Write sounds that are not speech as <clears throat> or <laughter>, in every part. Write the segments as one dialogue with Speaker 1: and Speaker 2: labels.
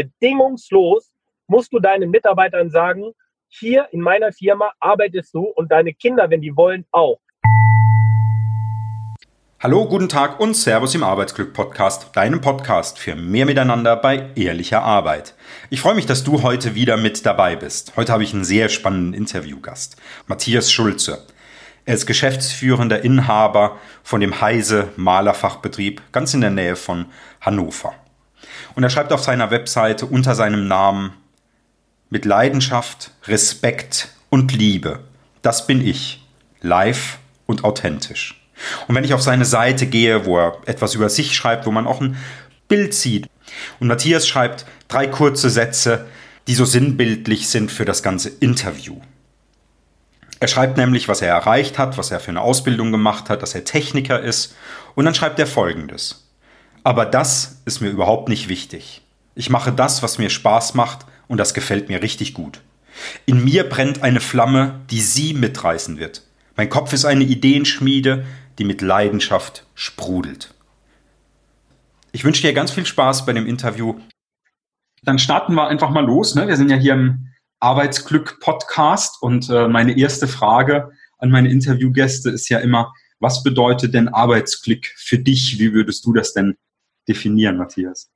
Speaker 1: bedingungslos musst du deinen Mitarbeitern sagen, hier in meiner Firma arbeitest du und deine Kinder, wenn die wollen, auch.
Speaker 2: Hallo, guten Tag und Servus im Arbeitsglück Podcast, deinem Podcast für mehr Miteinander bei ehrlicher Arbeit. Ich freue mich, dass du heute wieder mit dabei bist. Heute habe ich einen sehr spannenden Interviewgast, Matthias Schulze. Er ist geschäftsführender Inhaber von dem Heise Malerfachbetrieb ganz in der Nähe von Hannover. Und er schreibt auf seiner Webseite unter seinem Namen mit Leidenschaft, Respekt und Liebe. Das bin ich, live und authentisch. Und wenn ich auf seine Seite gehe, wo er etwas über sich schreibt, wo man auch ein Bild sieht, und Matthias schreibt drei kurze Sätze, die so sinnbildlich sind für das ganze Interview. Er schreibt nämlich, was er erreicht hat, was er für eine Ausbildung gemacht hat, dass er Techniker ist, und dann schreibt er folgendes. Aber das ist mir überhaupt nicht wichtig. Ich mache das, was mir Spaß macht, und das gefällt mir richtig gut. In mir brennt eine Flamme, die Sie mitreißen wird. Mein Kopf ist eine Ideenschmiede, die mit Leidenschaft sprudelt. Ich wünsche dir ganz viel Spaß bei dem Interview.
Speaker 3: Dann starten wir einfach mal los. Ne? Wir sind ja hier im Arbeitsglück-Podcast und äh, meine erste Frage an meine Interviewgäste ist ja immer, was bedeutet denn Arbeitsglück für dich? Wie würdest du das denn definieren, Matthias?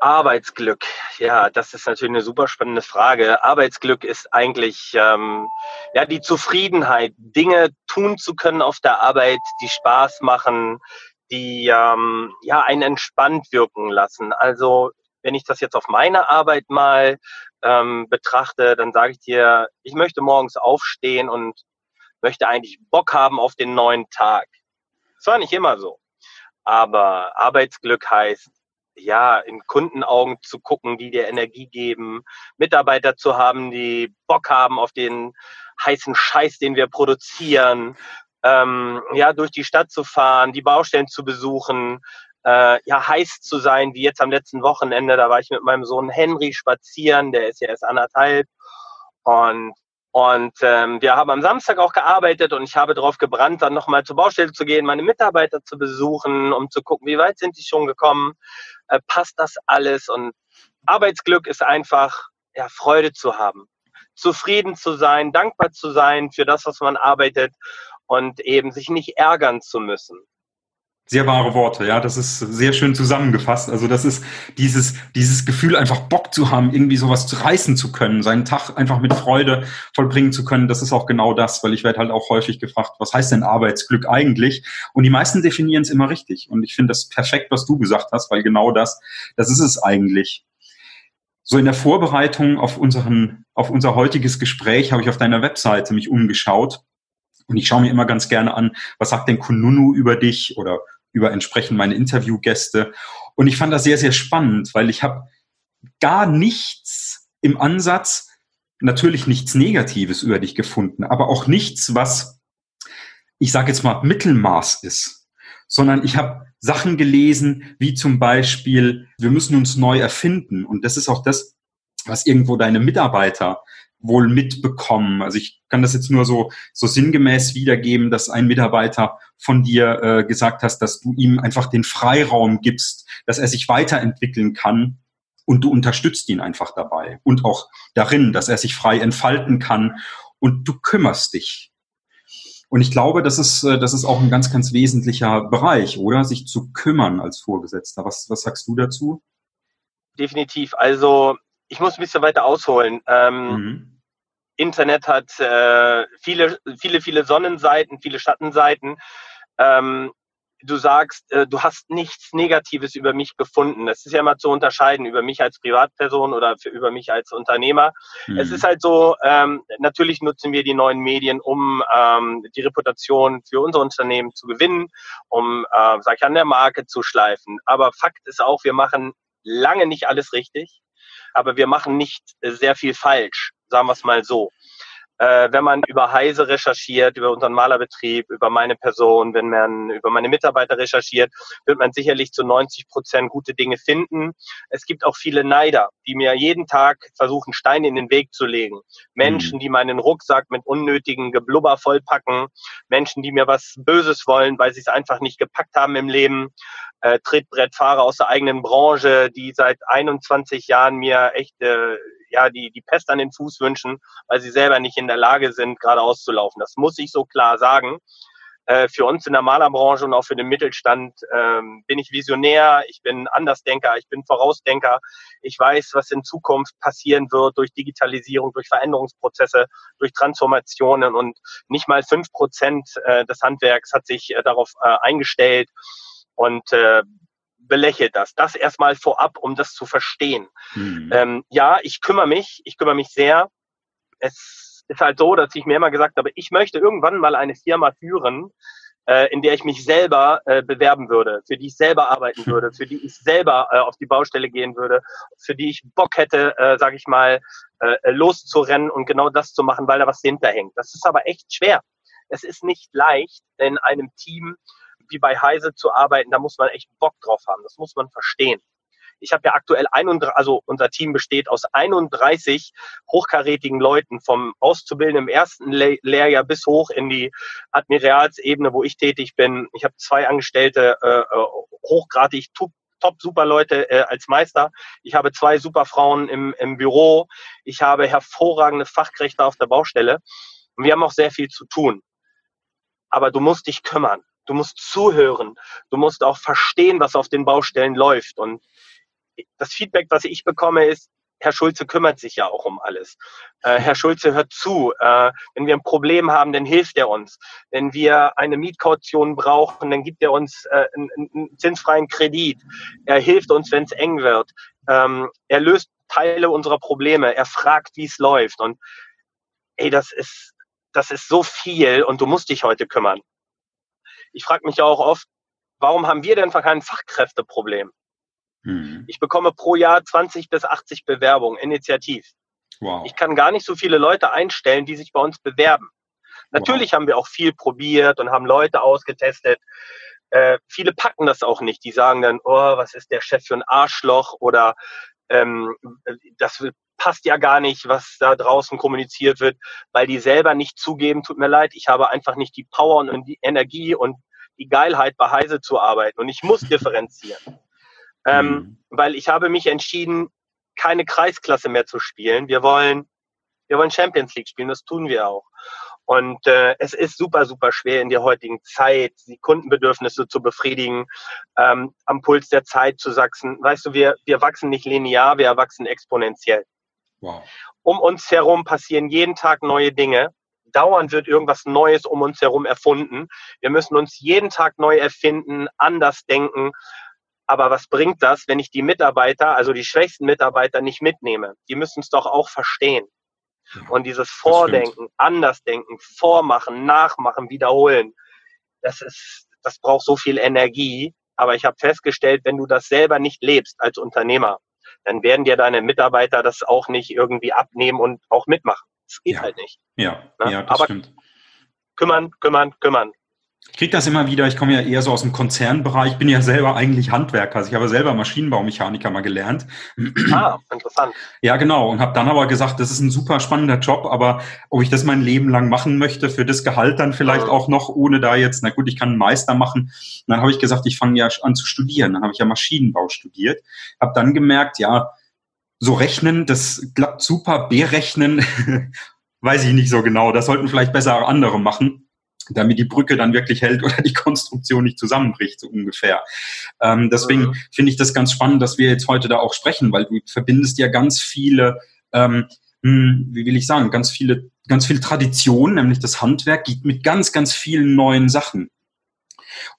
Speaker 1: Arbeitsglück, ja, das ist natürlich eine super spannende Frage. Arbeitsglück ist eigentlich ähm, ja die Zufriedenheit, Dinge tun zu können auf der Arbeit, die Spaß machen, die ähm, ja einen entspannt wirken lassen. Also wenn ich das jetzt auf meine Arbeit mal ähm, betrachte, dann sage ich dir, ich möchte morgens aufstehen und möchte eigentlich Bock haben auf den neuen Tag. Das war nicht immer so. Aber Arbeitsglück heißt, ja, in Kundenaugen zu gucken, die dir Energie geben, Mitarbeiter zu haben, die Bock haben auf den heißen Scheiß, den wir produzieren, ähm, ja, durch die Stadt zu fahren, die Baustellen zu besuchen, äh, ja, heiß zu sein, wie jetzt am letzten Wochenende, da war ich mit meinem Sohn Henry spazieren, der ist ja erst anderthalb. Und und ähm, wir haben am Samstag auch gearbeitet und ich habe darauf gebrannt, dann nochmal zur Baustelle zu gehen, meine Mitarbeiter zu besuchen, um zu gucken, wie weit sind die schon gekommen, äh, passt das alles. Und Arbeitsglück ist einfach, ja, Freude zu haben, zufrieden zu sein, dankbar zu sein für das, was man arbeitet und eben sich nicht ärgern zu müssen.
Speaker 3: Sehr wahre Worte, ja, das ist sehr schön zusammengefasst. Also das ist dieses, dieses Gefühl, einfach Bock zu haben, irgendwie sowas zu reißen zu können, seinen Tag einfach mit Freude vollbringen zu können. Das ist auch genau das, weil ich werde halt auch häufig gefragt, was heißt denn Arbeitsglück eigentlich? Und die meisten definieren es immer richtig. Und ich finde das perfekt, was du gesagt hast, weil genau das, das ist es eigentlich. So in der Vorbereitung auf unseren, auf unser heutiges Gespräch habe ich auf deiner Webseite mich umgeschaut. Und ich schaue mir immer ganz gerne an, was sagt denn Kununu über dich oder über entsprechend meine Interviewgäste. Und ich fand das sehr, sehr spannend, weil ich habe gar nichts im Ansatz, natürlich nichts Negatives über dich gefunden, aber auch nichts, was, ich sage jetzt mal, Mittelmaß ist, sondern ich habe Sachen gelesen, wie zum Beispiel, wir müssen uns neu erfinden. Und das ist auch das, was irgendwo deine Mitarbeiter wohl mitbekommen. Also ich kann das jetzt nur so, so sinngemäß wiedergeben, dass ein Mitarbeiter von dir äh, gesagt hast, dass du ihm einfach den Freiraum gibst, dass er sich weiterentwickeln kann und du unterstützt ihn einfach dabei und auch darin, dass er sich frei entfalten kann und du kümmerst dich. Und ich glaube, das ist, äh, das ist auch ein ganz, ganz wesentlicher Bereich, oder? Sich zu kümmern als Vorgesetzter. Was, was sagst du dazu?
Speaker 1: Definitiv. Also ich muss ein bisschen weiter ausholen. Ähm, mhm. Internet hat äh, viele, viele, viele Sonnenseiten, viele Schattenseiten. Ähm, du sagst, äh, du hast nichts Negatives über mich gefunden. Das ist ja immer zu unterscheiden über mich als Privatperson oder für, über mich als Unternehmer. Mhm. Es ist halt so, ähm, natürlich nutzen wir die neuen Medien, um ähm, die Reputation für unser Unternehmen zu gewinnen, um, äh, sag ich, an der Marke zu schleifen. Aber Fakt ist auch, wir machen lange nicht alles richtig aber wir machen nicht sehr viel falsch, sagen wir es mal so. Äh, wenn man über Heise recherchiert, über unseren Malerbetrieb, über meine Person, wenn man über meine Mitarbeiter recherchiert, wird man sicherlich zu 90 Prozent gute Dinge finden. Es gibt auch viele Neider, die mir jeden Tag versuchen, Steine in den Weg zu legen. Menschen, mhm. die meinen Rucksack mit unnötigen Geblubber vollpacken. Menschen, die mir was Böses wollen, weil sie es einfach nicht gepackt haben im Leben. Äh, Trittbrettfahrer aus der eigenen Branche, die seit 21 Jahren mir echt äh, ja, die, die Pest an den Fuß wünschen, weil sie selber nicht in der Lage sind, geradeaus zu laufen. Das muss ich so klar sagen. Äh, für uns in der Malerbranche und auch für den Mittelstand ähm, bin ich Visionär, ich bin Andersdenker, ich bin Vorausdenker. Ich weiß, was in Zukunft passieren wird durch Digitalisierung, durch Veränderungsprozesse, durch Transformationen und nicht mal fünf Prozent äh, des Handwerks hat sich äh, darauf äh, eingestellt. Und äh, belächelt das. Das erstmal vorab, um das zu verstehen. Mhm. Ähm, ja, ich kümmere mich, ich kümmere mich sehr. Es ist halt so, dass ich mir immer gesagt habe, ich möchte irgendwann mal eine Firma führen, äh, in der ich mich selber äh, bewerben würde, für die ich selber arbeiten <laughs> würde, für die ich selber äh, auf die Baustelle gehen würde, für die ich Bock hätte, äh, sage ich mal, äh, loszurennen und genau das zu machen, weil da was hinterhängt. Das ist aber echt schwer. Es ist nicht leicht, in einem Team wie bei Heise zu arbeiten, da muss man echt Bock drauf haben. Das muss man verstehen. Ich habe ja aktuell 31, also unser Team besteht aus 31 hochkarätigen Leuten vom Auszubildenden im ersten Le Lehrjahr bis hoch in die Admiralsebene, wo ich tätig bin. Ich habe zwei Angestellte, äh, äh hochgradig top, top super Leute äh, als Meister. Ich habe zwei super Frauen im, im Büro. Ich habe hervorragende Fachkräfte auf der Baustelle. Und wir haben auch sehr viel zu tun. Aber du musst dich kümmern. Du musst zuhören. Du musst auch verstehen, was auf den Baustellen läuft. Und das Feedback, was ich bekomme, ist, Herr Schulze kümmert sich ja auch um alles. Äh, Herr Schulze hört zu. Äh, wenn wir ein Problem haben, dann hilft er uns. Wenn wir eine Mietkaution brauchen, dann gibt er uns äh, einen, einen, zinsfreien Kredit. Er hilft uns, wenn es eng wird. Ähm, er löst Teile unserer Probleme. Er fragt, wie es läuft. Und ey, das ist, das ist so viel und du musst dich heute kümmern ich frage mich auch oft, warum haben wir denn kein Fachkräfteproblem? Mhm. Ich bekomme pro Jahr 20 bis 80 Bewerbungen, initiativ. Wow. Ich kann gar nicht so viele Leute einstellen, die sich bei uns bewerben. Natürlich wow. haben wir auch viel probiert und haben Leute ausgetestet. Äh, viele packen das auch nicht. Die sagen dann, oh, was ist der Chef für ein Arschloch oder ähm, das passt ja gar nicht, was da draußen kommuniziert wird, weil die selber nicht zugeben, tut mir leid, ich habe einfach nicht die Power und die Energie und die Geilheit bei Heise zu arbeiten und ich muss <laughs> differenzieren. Ähm, mhm. Weil ich habe mich entschieden, keine Kreisklasse mehr zu spielen. Wir wollen, wir wollen Champions League spielen, das tun wir auch. Und äh, es ist super, super schwer in der heutigen Zeit, die Kundenbedürfnisse zu befriedigen, ähm, am Puls der Zeit zu sachsen. Weißt du, wir, wir wachsen nicht linear, wir wachsen exponentiell. Wow. Um uns herum passieren jeden Tag neue Dinge. Dauernd wird irgendwas Neues um uns herum erfunden. Wir müssen uns jeden Tag neu erfinden, anders denken. Aber was bringt das, wenn ich die Mitarbeiter, also die schwächsten Mitarbeiter, nicht mitnehme? Die müssen es doch auch verstehen. Und dieses Vordenken, Andersdenken, Vormachen, Nachmachen, Wiederholen, das ist, das braucht so viel Energie. Aber ich habe festgestellt, wenn du das selber nicht lebst als Unternehmer, dann werden dir deine Mitarbeiter das auch nicht irgendwie abnehmen und auch mitmachen. Das geht
Speaker 3: ja.
Speaker 1: halt nicht.
Speaker 3: Ja, ne? ja das Aber stimmt.
Speaker 1: Kümmern, kümmern, kümmern.
Speaker 3: Ich kriege das immer wieder, ich komme ja eher so aus dem Konzernbereich, bin ja selber eigentlich Handwerker, also ich habe selber Maschinenbaumechaniker mal gelernt.
Speaker 1: Ah, interessant.
Speaker 3: Ja, genau, und habe dann aber gesagt, das ist ein super spannender Job, aber ob ich das mein Leben lang machen möchte, für das Gehalt dann vielleicht mhm. auch noch, ohne da jetzt, na gut, ich kann einen Meister machen. Und dann habe ich gesagt, ich fange ja an zu studieren, dann habe ich ja Maschinenbau studiert, habe dann gemerkt, ja, so rechnen, das klappt super, berechnen, <laughs> weiß ich nicht so genau, das sollten vielleicht besser andere machen damit die Brücke dann wirklich hält oder die Konstruktion nicht zusammenbricht, so ungefähr. Ähm, deswegen mhm. finde ich das ganz spannend, dass wir jetzt heute da auch sprechen, weil du verbindest ja ganz viele, ähm, hm, wie will ich sagen, ganz viele, ganz viel Tradition, nämlich das Handwerk, mit ganz, ganz vielen neuen Sachen.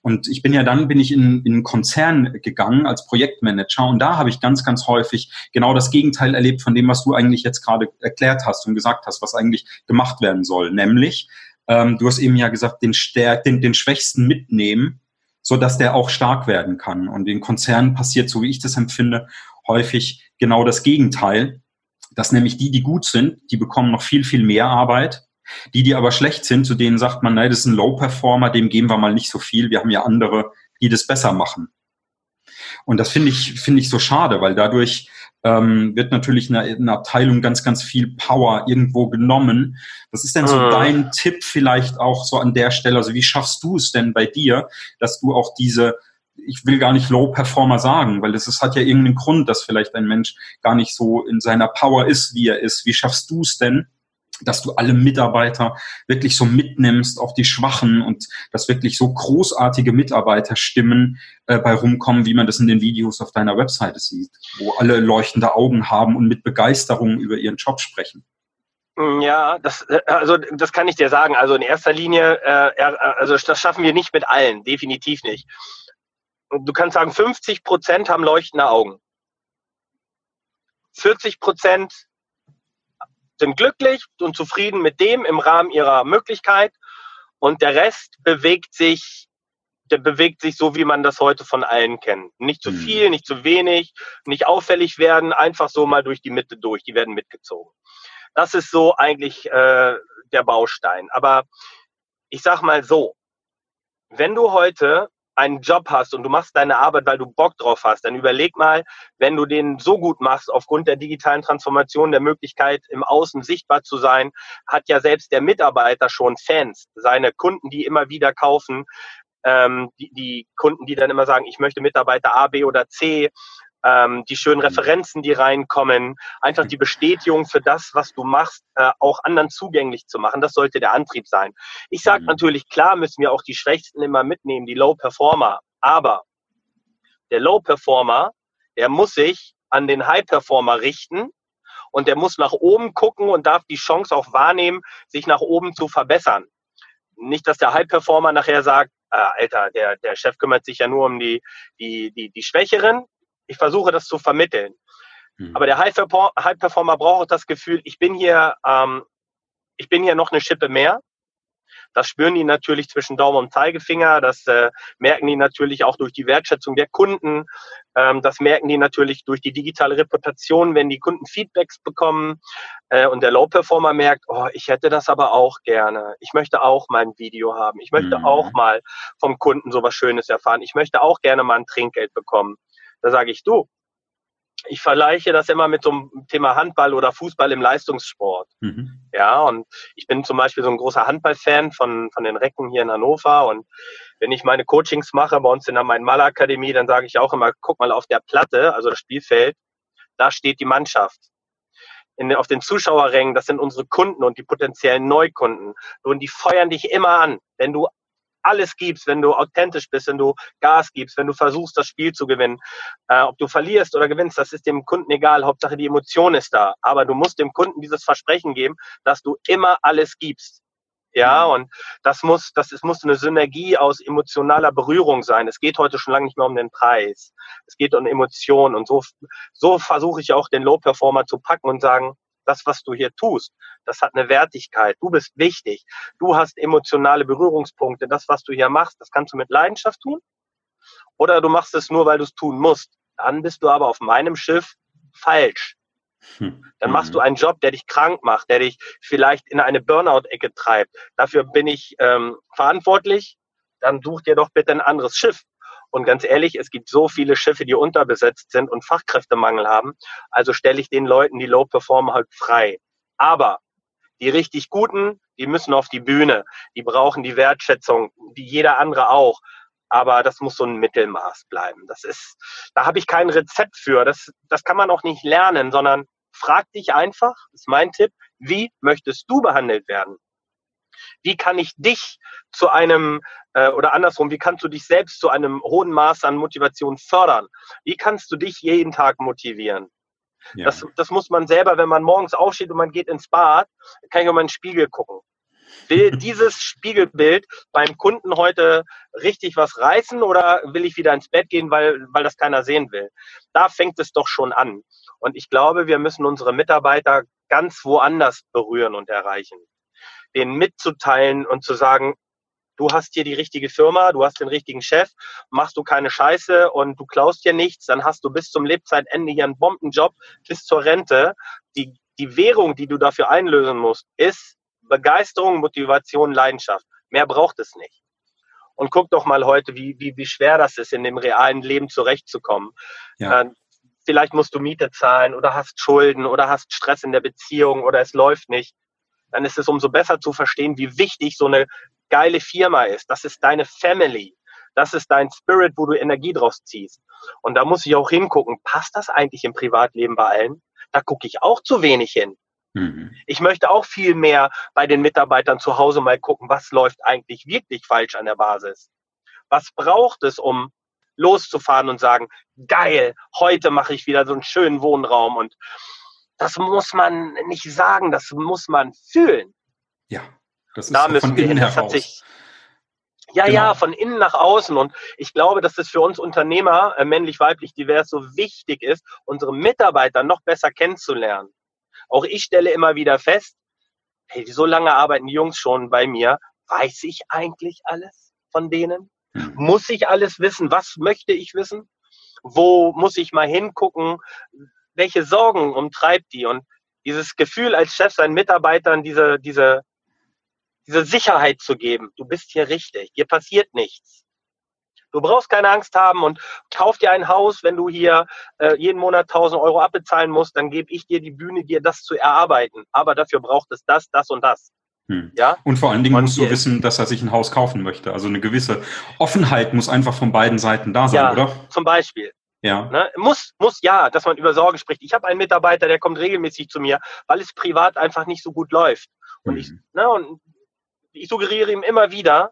Speaker 3: Und ich bin ja dann, bin ich in, in einen Konzern gegangen als Projektmanager und da habe ich ganz, ganz häufig genau das Gegenteil erlebt von dem, was du eigentlich jetzt gerade erklärt hast und gesagt hast, was eigentlich gemacht werden soll. Nämlich, ähm, du hast eben ja gesagt, den, Stärk, den, den Schwächsten mitnehmen, so dass der auch stark werden kann. Und in Konzernen passiert, so wie ich das empfinde, häufig genau das Gegenteil, dass nämlich die, die gut sind, die bekommen noch viel, viel mehr Arbeit Die, die aber schlecht sind, zu denen sagt man, nein, das ist ein Low-Performer, dem geben wir mal nicht so viel. Wir haben ja andere, die das besser machen. Und das finde ich, finde ich so schade, weil dadurch ähm, wird natürlich eine, eine Abteilung ganz, ganz viel Power irgendwo genommen. Was ist denn so mhm. dein Tipp vielleicht auch so an der Stelle? Also wie schaffst du es denn bei dir, dass du auch diese ich will gar nicht Low Performer sagen, weil das ist, hat ja irgendeinen Grund, dass vielleicht ein Mensch gar nicht so in seiner Power ist, wie er ist. Wie schaffst du es denn, dass du alle Mitarbeiter wirklich so mitnimmst, auch die Schwachen und dass wirklich so großartige Mitarbeiterstimmen äh, bei rumkommen, wie man das in den Videos auf deiner Webseite sieht, wo alle leuchtende Augen haben und mit Begeisterung über ihren Job sprechen.
Speaker 1: Mm, ja, das, äh, also das kann ich dir sagen. Also in erster Linie, äh, also das schaffen wir nicht mit allen, definitiv nicht. Du kannst sagen, 50 Prozent haben leuchtende Augen. 40 Prozent sind glücklich und zufrieden mit dem im Rahmen ihrer Möglichkeit und der Rest bewegt sich der bewegt sich so, wie man das heute von allen kennt. Nicht zu mhm. viel, nicht zu wenig, nicht auffällig werden, einfach so mal durch die Mitte durch. Die werden mitgezogen. Das ist so eigentlich äh, der Baustein. Aber ich sag mal so, wenn du heute einen Job hast und du machst deine Arbeit, weil du Bock drauf hast, dann überleg mal, wenn du den so gut machst, aufgrund der digitalen Transformation, der Möglichkeit, im Außen sichtbar zu sein, hat ja selbst der Mitarbeiter schon Fans, seine Kunden, die immer wieder kaufen, ähm, die, die Kunden, die dann immer sagen, ich möchte Mitarbeiter A, B oder C, ähm, die schönen. Referenzen, die reinkommen, einfach die Bestätigung für das, was du machst, äh, auch anderen zugänglich zu machen. Das sollte der Antrieb sein. Ich sage mhm. natürlich, klar müssen wir auch die Schwächsten immer mitnehmen, die Low Performer. Aber der Low Performer, der muss sich an den High Performer richten und der muss nach oben gucken und darf die Chance auch wahrnehmen, sich nach oben zu verbessern. Nicht, dass der High Performer nachher sagt, äh, Alter, der, der Chef kümmert sich ja nur um die, die, die, die Schwächeren, ich versuche das zu vermitteln. Mhm. Aber der High-Performer braucht das Gefühl, ich bin hier, ähm, ich bin hier noch eine Schippe mehr. Das spüren die natürlich zwischen Daumen und Zeigefinger. Das äh, merken die natürlich auch durch die Wertschätzung der Kunden. Ähm, das merken die natürlich durch die digitale Reputation, wenn die Kunden Feedbacks bekommen. Äh, und der Low-Performer merkt, oh, ich hätte das aber auch gerne. Ich möchte auch mal ein Video haben. Ich möchte mhm. auch mal vom Kunden sowas Schönes erfahren. Ich möchte auch gerne mal ein Trinkgeld bekommen. Da sage ich, du, ich vergleiche das immer mit so einem Thema Handball oder Fußball im Leistungssport. Mhm. Ja, und ich bin zum Beispiel so ein großer Handballfan von, von den Recken hier in Hannover. Und wenn ich meine Coachings mache bei uns in der Main-Mal-Akademie, dann sage ich auch immer, guck mal auf der Platte, also das Spielfeld, da steht die Mannschaft. In, auf den Zuschauerrängen, das sind unsere Kunden und die potenziellen Neukunden. Und die feuern dich immer an. Wenn du alles gibst, wenn du authentisch bist, wenn du Gas gibst, wenn du versuchst, das Spiel zu gewinnen. Äh, ob du verlierst oder gewinnst, das ist dem Kunden egal. Hauptsache die Emotion ist da. Aber du musst dem Kunden dieses Versprechen geben, dass du immer alles gibst. Ja, mhm. und das muss, das ist, muss eine Synergie aus emotionaler Berührung sein. Es geht heute schon lange nicht mehr um den Preis. Es geht um Emotionen. Und so, so versuche ich auch den Low Performer zu packen und sagen, das, was du hier tust, das hat eine Wertigkeit. Du bist wichtig. Du hast emotionale Berührungspunkte. Das, was du hier machst, das kannst du mit Leidenschaft tun. Oder du machst es nur, weil du es tun musst. Dann bist du aber auf meinem Schiff falsch. Hm. Dann machst du mhm. einen Job, der dich krank macht, der dich vielleicht in eine Burnout-Ecke treibt. Dafür bin ich ähm, verantwortlich. Dann such dir doch bitte ein anderes Schiff. Und ganz ehrlich, es gibt so viele Schiffe, die unterbesetzt sind und Fachkräftemangel haben. Also stelle ich den Leuten, die Low performen, halt frei. Aber die richtig Guten, die müssen auf die Bühne. Die brauchen die Wertschätzung, wie jeder andere auch. Aber das muss so ein Mittelmaß bleiben. Das ist, da habe ich kein Rezept für. Das, das kann man auch nicht lernen, sondern frag dich einfach, ist mein Tipp, wie möchtest du behandelt werden? Wie kann ich dich zu einem, äh, oder andersrum, wie kannst du dich selbst zu einem hohen Maß an Motivation fördern? Wie kannst du dich jeden Tag motivieren? Ja. Das, das muss man selber, wenn man morgens aufsteht und man geht ins Bad, kann ich auf meinen Spiegel gucken. Will <laughs> dieses Spiegelbild beim Kunden heute richtig was reißen oder will ich wieder ins Bett gehen, weil, weil das keiner sehen will? Da fängt es doch schon an. Und ich glaube, wir müssen unsere Mitarbeiter ganz woanders berühren und erreichen denen mitzuteilen und zu sagen, du hast hier die richtige Firma, du hast den richtigen Chef, machst du keine Scheiße und du klaust hier nichts, dann hast du bis zum Lebzeitende hier einen Bombenjob bis zur Rente. Die, die Währung, die du dafür einlösen musst, ist Begeisterung, Motivation, Leidenschaft. Mehr braucht es nicht. Und guck doch mal heute, wie, wie, wie schwer das ist, in dem realen Leben zurechtzukommen. Ja. Äh, vielleicht musst du Miete zahlen oder hast Schulden oder hast Stress in der Beziehung oder es läuft nicht. Dann ist es umso besser zu verstehen, wie wichtig so eine geile Firma ist. Das ist deine Family. Das ist dein Spirit, wo du Energie draus ziehst. Und da muss ich auch hingucken, passt das eigentlich im Privatleben bei allen? Da gucke ich auch zu wenig hin. Mhm. Ich möchte auch viel mehr bei den Mitarbeitern zu Hause mal gucken, was läuft eigentlich wirklich falsch an der Basis. Was braucht es, um loszufahren und sagen, geil, heute mache ich wieder so einen schönen Wohnraum und das muss man nicht sagen, das muss man fühlen.
Speaker 3: Ja, das ist da von innen heraus. Sich,
Speaker 1: ja, genau. ja, von innen nach außen. Und ich glaube, dass es für uns Unternehmer, äh, männlich, weiblich, divers, so wichtig ist, unsere Mitarbeiter noch besser kennenzulernen. Auch ich stelle immer wieder fest, hey, so lange arbeiten die Jungs schon bei mir. Weiß ich eigentlich alles von denen? Mhm. Muss ich alles wissen? Was möchte ich wissen? Wo muss ich mal hingucken? Welche Sorgen umtreibt die? Und dieses Gefühl als Chef seinen Mitarbeitern, diese, diese, diese Sicherheit zu geben. Du bist hier richtig. Hier passiert nichts. Du brauchst keine Angst haben und kauf dir ein Haus, wenn du hier äh, jeden Monat 1000 Euro abbezahlen musst, dann gebe ich dir die Bühne, dir das zu erarbeiten. Aber dafür braucht es das, das und das.
Speaker 3: Hm. Ja? Und vor allen Dingen und musst du wissen, dass er sich ein Haus kaufen möchte. Also eine gewisse Offenheit muss einfach von beiden Seiten da sein, ja, oder?
Speaker 1: Zum Beispiel. Ja. Ne? Muss, muss ja, dass man über Sorge spricht. Ich habe einen Mitarbeiter, der kommt regelmäßig zu mir, weil es privat einfach nicht so gut läuft. Und hm. ich, ne, und ich suggeriere ihm immer wieder,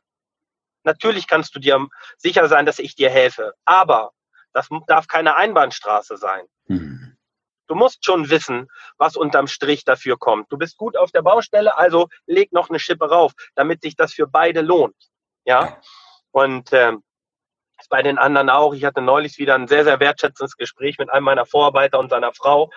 Speaker 1: Natürlich kannst du dir sicher sein, dass ich dir helfe, aber das darf keine Einbahnstraße sein. Mhm. Du musst schon wissen, was unterm Strich dafür kommt. Du bist gut auf der Baustelle, also leg noch eine Schippe rauf, damit sich das für beide lohnt. Ja. Und ähm, bei den anderen auch. Ich hatte neulich wieder ein sehr, sehr wertschätzendes Gespräch mit einem meiner Vorarbeiter und seiner Frau,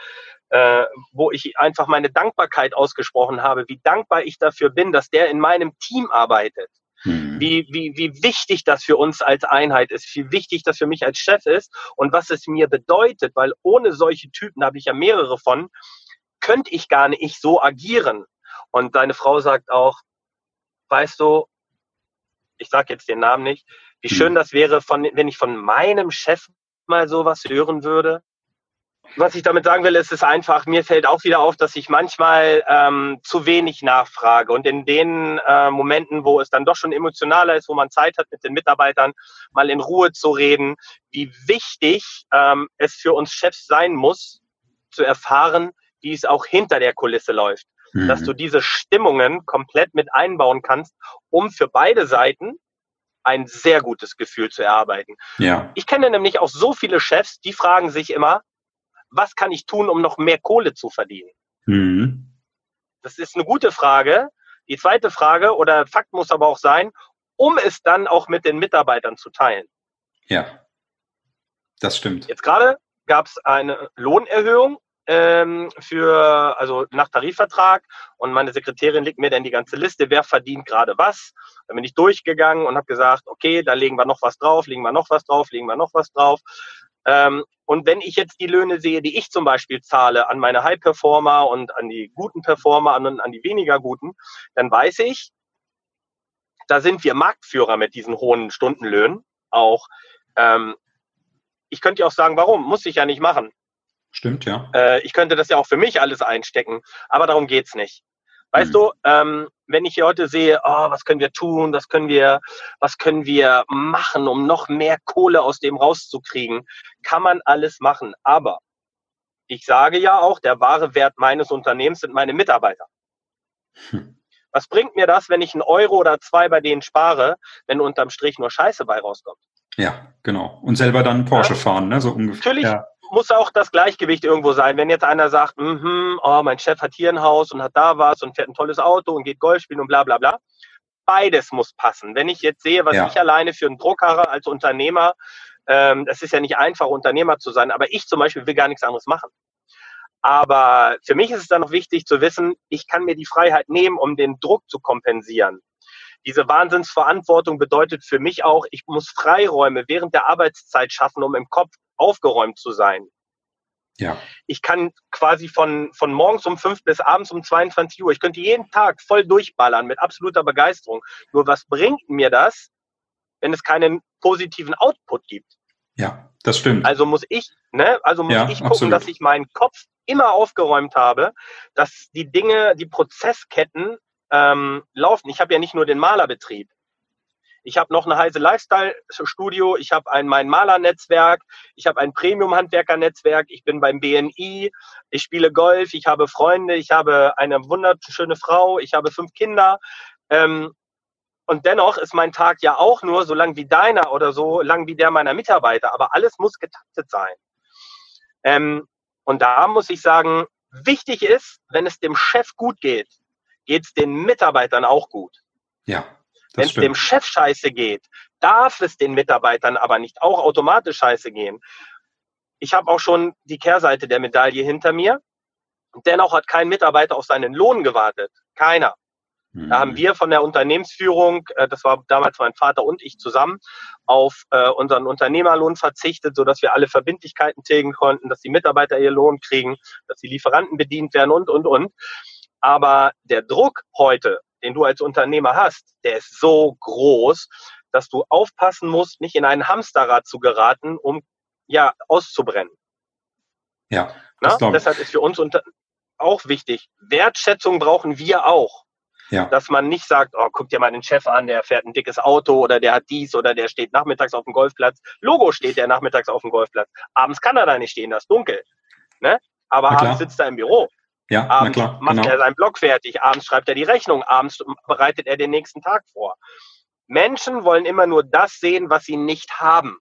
Speaker 1: äh, wo ich einfach meine Dankbarkeit ausgesprochen habe, wie dankbar ich dafür bin, dass der in meinem Team arbeitet. Mhm. Wie, wie, wie wichtig das für uns als Einheit ist, wie wichtig das für mich als Chef ist und was es mir bedeutet, weil ohne solche Typen, habe ich ja mehrere von, könnte ich gar nicht so agieren. Und deine Frau sagt auch, weißt du, ich sage jetzt den Namen nicht, wie hm. schön das wäre, von, wenn ich von meinem Chef mal sowas hören würde was ich damit sagen will, ist es einfach, mir fällt auch wieder auf, dass ich manchmal ähm, zu wenig nachfrage. Und in den äh, Momenten, wo es dann doch schon emotionaler ist, wo man Zeit hat, mit den Mitarbeitern mal in Ruhe zu reden, wie wichtig ähm, es für uns Chefs sein muss, zu erfahren, wie es auch hinter der Kulisse läuft. Mhm. Dass du diese Stimmungen komplett mit einbauen kannst, um für beide Seiten ein sehr gutes Gefühl zu erarbeiten. Ja. Ich kenne nämlich auch so viele Chefs, die fragen sich immer, was kann ich tun, um noch mehr Kohle zu verdienen? Mhm. Das ist eine gute Frage. Die zweite Frage oder Fakt muss aber auch sein, um es dann auch mit den Mitarbeitern zu teilen.
Speaker 3: Ja, das stimmt.
Speaker 1: Jetzt gerade gab es eine Lohnerhöhung ähm, für, also nach Tarifvertrag und meine Sekretärin legt mir dann die ganze Liste, wer verdient gerade was. Dann bin ich durchgegangen und habe gesagt, okay, da legen wir noch was drauf, legen wir noch was drauf, legen wir noch was drauf. Ähm, und wenn ich jetzt die Löhne sehe, die ich zum Beispiel zahle an meine High-Performer und an die guten Performer und an die weniger guten, dann weiß ich, da sind wir Marktführer mit diesen hohen Stundenlöhnen auch. Ähm, ich könnte ja auch sagen, warum? Muss ich ja nicht machen.
Speaker 3: Stimmt, ja.
Speaker 1: Äh, ich könnte das ja auch für mich alles einstecken, aber darum geht's nicht. Weißt mhm. du, ähm, wenn ich hier heute sehe, oh, was können wir tun, was können wir, was können wir machen, um noch mehr Kohle aus dem rauszukriegen, kann man alles machen. Aber ich sage ja auch, der wahre Wert meines Unternehmens sind meine Mitarbeiter. Hm. Was bringt mir das, wenn ich einen Euro oder zwei bei denen spare, wenn unterm Strich nur Scheiße bei rauskommt?
Speaker 3: Ja, genau. Und selber dann Porsche ja? fahren, ne? So ungefähr.
Speaker 1: Natürlich,
Speaker 3: ja
Speaker 1: muss auch das Gleichgewicht irgendwo sein. Wenn jetzt einer sagt, mm -hmm, oh, mein Chef hat hier ein Haus und hat da was und fährt ein tolles Auto und geht Golf spielen und bla bla bla. Beides muss passen. Wenn ich jetzt sehe, was ja. ich alleine für einen Druck habe als Unternehmer, ähm, das ist ja nicht einfach, Unternehmer zu sein, aber ich zum Beispiel will gar nichts anderes machen. Aber für mich ist es dann noch wichtig zu wissen, ich kann mir die Freiheit nehmen, um den Druck zu kompensieren. Diese Wahnsinnsverantwortung bedeutet für mich auch, ich muss Freiräume während der Arbeitszeit schaffen, um im Kopf aufgeräumt zu sein. Ja. Ich kann quasi von, von morgens um fünf bis abends um 22 Uhr, ich könnte jeden Tag voll durchballern mit absoluter Begeisterung. Nur was bringt mir das, wenn es keinen positiven Output gibt?
Speaker 3: Ja, das stimmt.
Speaker 1: Also muss ich, ne, also muss ja, ich gucken, absolut. dass ich meinen Kopf immer aufgeräumt habe, dass die Dinge, die Prozessketten ähm, laufen. Ich habe ja nicht nur den Malerbetrieb. Ich habe noch eine heiße Lifestyle-Studio, ich habe ein mein Malernetzwerk, ich habe ein Premium-Handwerker-Netzwerk, ich bin beim BNI, ich spiele Golf, ich habe Freunde, ich habe eine wunderschöne Frau, ich habe fünf Kinder. Ähm, und dennoch ist mein Tag ja auch nur so lang wie deiner oder so lang wie der meiner Mitarbeiter. Aber alles muss getaktet sein. Ähm, und da muss ich sagen, wichtig ist, wenn es dem Chef gut geht, geht es den Mitarbeitern auch gut.
Speaker 3: Ja.
Speaker 1: Wenn es dem Chef scheiße geht, darf es den Mitarbeitern aber nicht auch automatisch scheiße gehen. Ich habe auch schon die Kehrseite der Medaille hinter mir. Dennoch hat kein Mitarbeiter auf seinen Lohn gewartet. Keiner. Da haben mhm. wir von der Unternehmensführung, äh, das war damals mein Vater und ich zusammen, auf äh, unseren Unternehmerlohn verzichtet, sodass wir alle Verbindlichkeiten tilgen konnten, dass die Mitarbeiter ihr Lohn kriegen, dass die Lieferanten bedient werden und, und, und. Aber der Druck heute, den du als Unternehmer hast, der ist so groß, dass du aufpassen musst, nicht in ein Hamsterrad zu geraten, um ja auszubrennen.
Speaker 3: Ja.
Speaker 1: Na? Deshalb ist für uns unter auch wichtig. Wertschätzung brauchen wir auch. Ja. Dass man nicht sagt, oh, guck dir mal den Chef an, der fährt ein dickes Auto oder der hat dies oder der steht nachmittags auf dem Golfplatz. Logo steht der nachmittags auf dem Golfplatz. Abends kann er da nicht stehen, das ist dunkel. Ne? Aber abends sitzt er im Büro.
Speaker 3: Ja,
Speaker 1: abends klar, macht genau. er seinen Blog fertig, abends schreibt er die Rechnung, abends bereitet er den nächsten Tag vor. Menschen wollen immer nur das sehen, was sie nicht haben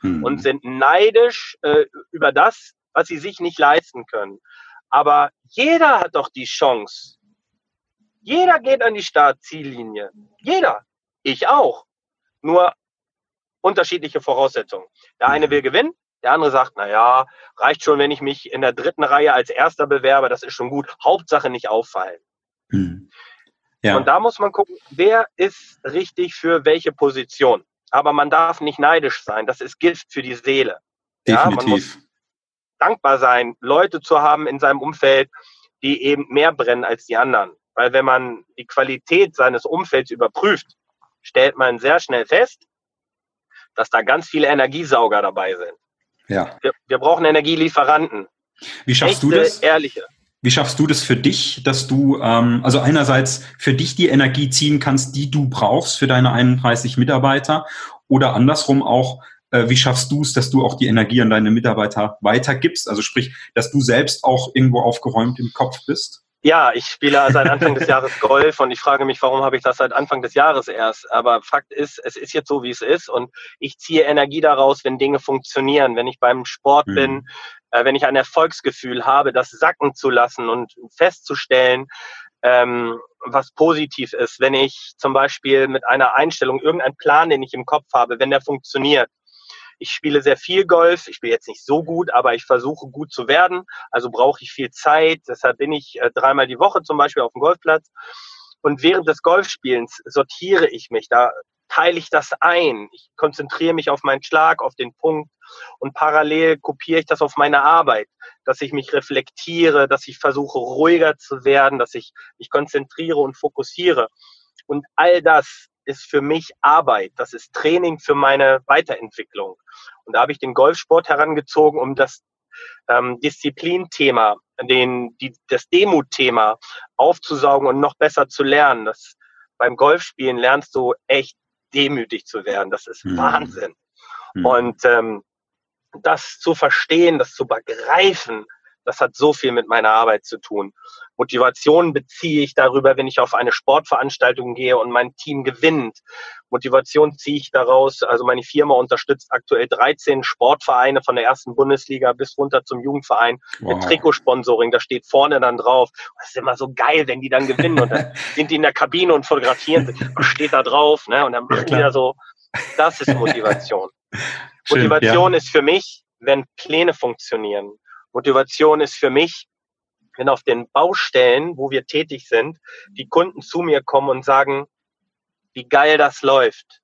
Speaker 1: hm. und sind neidisch äh, über das, was sie sich nicht leisten können. Aber jeder hat doch die Chance. Jeder geht an die Startziellinie. Jeder. Ich auch. Nur unterschiedliche Voraussetzungen. Der eine will gewinnen, der andere sagt, na ja, reicht schon, wenn ich mich in der dritten Reihe als Erster bewerbe, das ist schon gut. Hauptsache nicht auffallen. Hm. Ja. Und da muss man gucken, wer ist richtig für welche Position. Aber man darf nicht neidisch sein. Das ist Gift für die Seele.
Speaker 3: Definitiv. Ja, man muss
Speaker 1: dankbar sein, Leute zu haben in seinem Umfeld, die eben mehr brennen als die anderen. Weil wenn man die Qualität seines Umfelds überprüft, stellt man sehr schnell fest, dass da ganz viele Energiesauger dabei sind.
Speaker 3: Ja.
Speaker 1: Wir, wir brauchen Energielieferanten.
Speaker 3: Wie schaffst Echte, du das?
Speaker 1: Ehrliche.
Speaker 3: Wie schaffst du das für dich, dass du ähm, also einerseits für dich die Energie ziehen kannst, die du brauchst für deine 31 Mitarbeiter oder andersrum auch, äh, wie schaffst du es, dass du auch die Energie an deine Mitarbeiter weitergibst? Also sprich, dass du selbst auch irgendwo aufgeräumt im Kopf bist?
Speaker 1: Ja, ich spiele seit Anfang des Jahres <laughs> Golf und ich frage mich, warum habe ich das seit Anfang des Jahres erst? Aber Fakt ist, es ist jetzt so, wie es ist und ich ziehe Energie daraus, wenn Dinge funktionieren, wenn ich beim Sport mhm. bin, äh, wenn ich ein Erfolgsgefühl habe, das sacken zu lassen und festzustellen, ähm, was positiv ist, wenn ich zum Beispiel mit einer Einstellung, irgendein Plan, den ich im Kopf habe, wenn der funktioniert, ich spiele sehr viel Golf. Ich spiele jetzt nicht so gut, aber ich versuche gut zu werden. Also brauche ich viel Zeit. Deshalb bin ich äh, dreimal die Woche zum Beispiel auf dem Golfplatz. Und während des Golfspielens sortiere ich mich. Da teile ich das ein. Ich konzentriere mich auf meinen Schlag, auf den Punkt und parallel kopiere ich das auf meine Arbeit, dass ich mich reflektiere, dass ich versuche ruhiger zu werden, dass ich mich konzentriere und fokussiere. Und all das ist für mich Arbeit. Das ist Training für meine Weiterentwicklung. Und da habe ich den Golfsport herangezogen, um das ähm, Disziplinthema, den, die, das Demut-Thema aufzusaugen und noch besser zu lernen. Das, beim Golfspielen lernst du echt demütig zu werden. Das ist mhm. Wahnsinn. Mhm. Und ähm, das zu verstehen, das zu begreifen, das hat so viel mit meiner Arbeit zu tun. Motivation beziehe ich darüber, wenn ich auf eine Sportveranstaltung gehe und mein Team gewinnt. Motivation ziehe ich daraus. Also meine Firma unterstützt aktuell 13 Sportvereine von der ersten Bundesliga bis runter zum Jugendverein wow. mit Trikotsponsoring. Da steht vorne dann drauf. Das ist immer so geil, wenn die dann gewinnen und dann <laughs> sind die in der Kabine und fotografieren. Was steht da drauf? Ne? Und dann machen ja, die da so. Das ist Motivation. <laughs> Schön, Motivation ja. ist für mich, wenn Pläne funktionieren. Motivation ist für mich, wenn auf den Baustellen, wo wir tätig sind, die Kunden zu mir kommen und sagen, wie geil das läuft.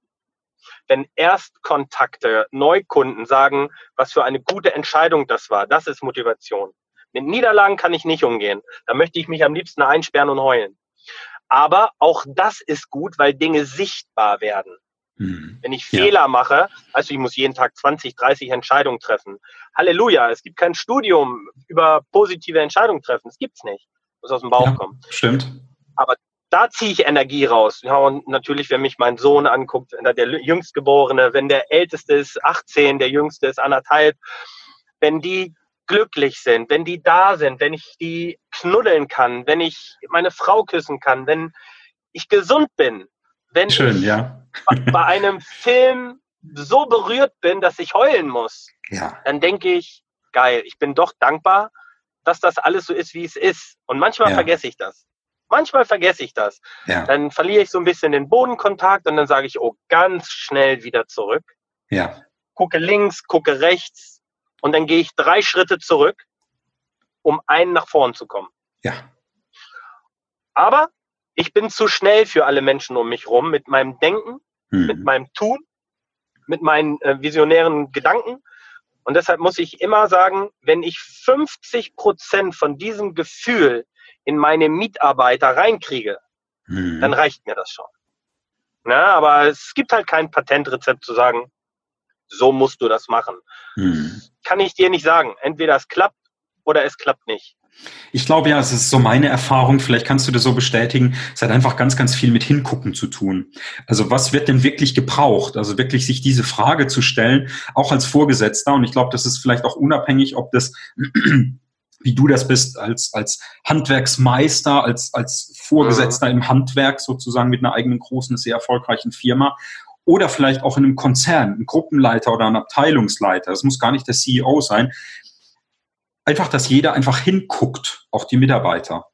Speaker 1: wenn Erstkontakte, Neukunden sagen, was für eine gute Entscheidung das war. Das ist Motivation. Mit Niederlagen kann ich nicht umgehen. Da möchte ich mich am liebsten einsperren und heulen. Aber auch das ist gut, weil Dinge sichtbar werden. Mhm. Wenn ich Fehler ja. mache, also ich muss jeden Tag 20, 30 Entscheidungen treffen. Halleluja, es gibt kein Studium über positive Entscheidungen treffen. Es gibt's nicht. Muss aus dem Bauch ja, kommen.
Speaker 3: Stimmt.
Speaker 1: Aber da ziehe ich Energie raus. Ja, und natürlich, wenn mich mein Sohn anguckt, der Jüngstgeborene, wenn der Älteste ist 18, der Jüngste ist anderthalb, wenn die glücklich sind, wenn die da sind, wenn ich die knuddeln kann, wenn ich meine Frau küssen kann, wenn ich gesund bin, wenn
Speaker 3: Schön,
Speaker 1: ich
Speaker 3: ja.
Speaker 1: bei einem Film so berührt bin, dass ich heulen muss, ja. dann denke ich, geil, ich bin doch dankbar, dass das alles so ist, wie es ist. Und manchmal ja. vergesse ich das. Manchmal vergesse ich das. Ja. Dann verliere ich so ein bisschen den Bodenkontakt und dann sage ich, oh, ganz schnell wieder zurück.
Speaker 3: Ja.
Speaker 1: Gucke links, gucke rechts und dann gehe ich drei Schritte zurück, um einen nach vorn zu kommen.
Speaker 3: Ja.
Speaker 1: Aber ich bin zu schnell für alle Menschen um mich rum mit meinem Denken, mhm. mit meinem Tun, mit meinen äh, visionären Gedanken. Und deshalb muss ich immer sagen, wenn ich 50 Prozent von diesem Gefühl in meine Mitarbeiter reinkriege, mhm. dann reicht mir das schon. Na, aber es gibt halt kein Patentrezept zu sagen, so musst du das machen. Mhm. Kann ich dir nicht sagen. Entweder es klappt oder es klappt nicht.
Speaker 3: Ich glaube ja, es ist so meine Erfahrung, vielleicht kannst du das so bestätigen, es hat einfach ganz, ganz viel mit Hingucken zu tun. Also was wird denn wirklich gebraucht? Also wirklich sich diese Frage zu stellen, auch als Vorgesetzter. Und ich glaube, das ist vielleicht auch unabhängig, ob das <clears throat> wie du das bist, als, als Handwerksmeister, als, als Vorgesetzter mhm. im Handwerk sozusagen mit einer eigenen großen, sehr erfolgreichen Firma oder vielleicht auch in einem Konzern, ein Gruppenleiter oder ein Abteilungsleiter. Es muss gar nicht der CEO sein einfach, dass jeder einfach hinguckt, auch die Mitarbeiter.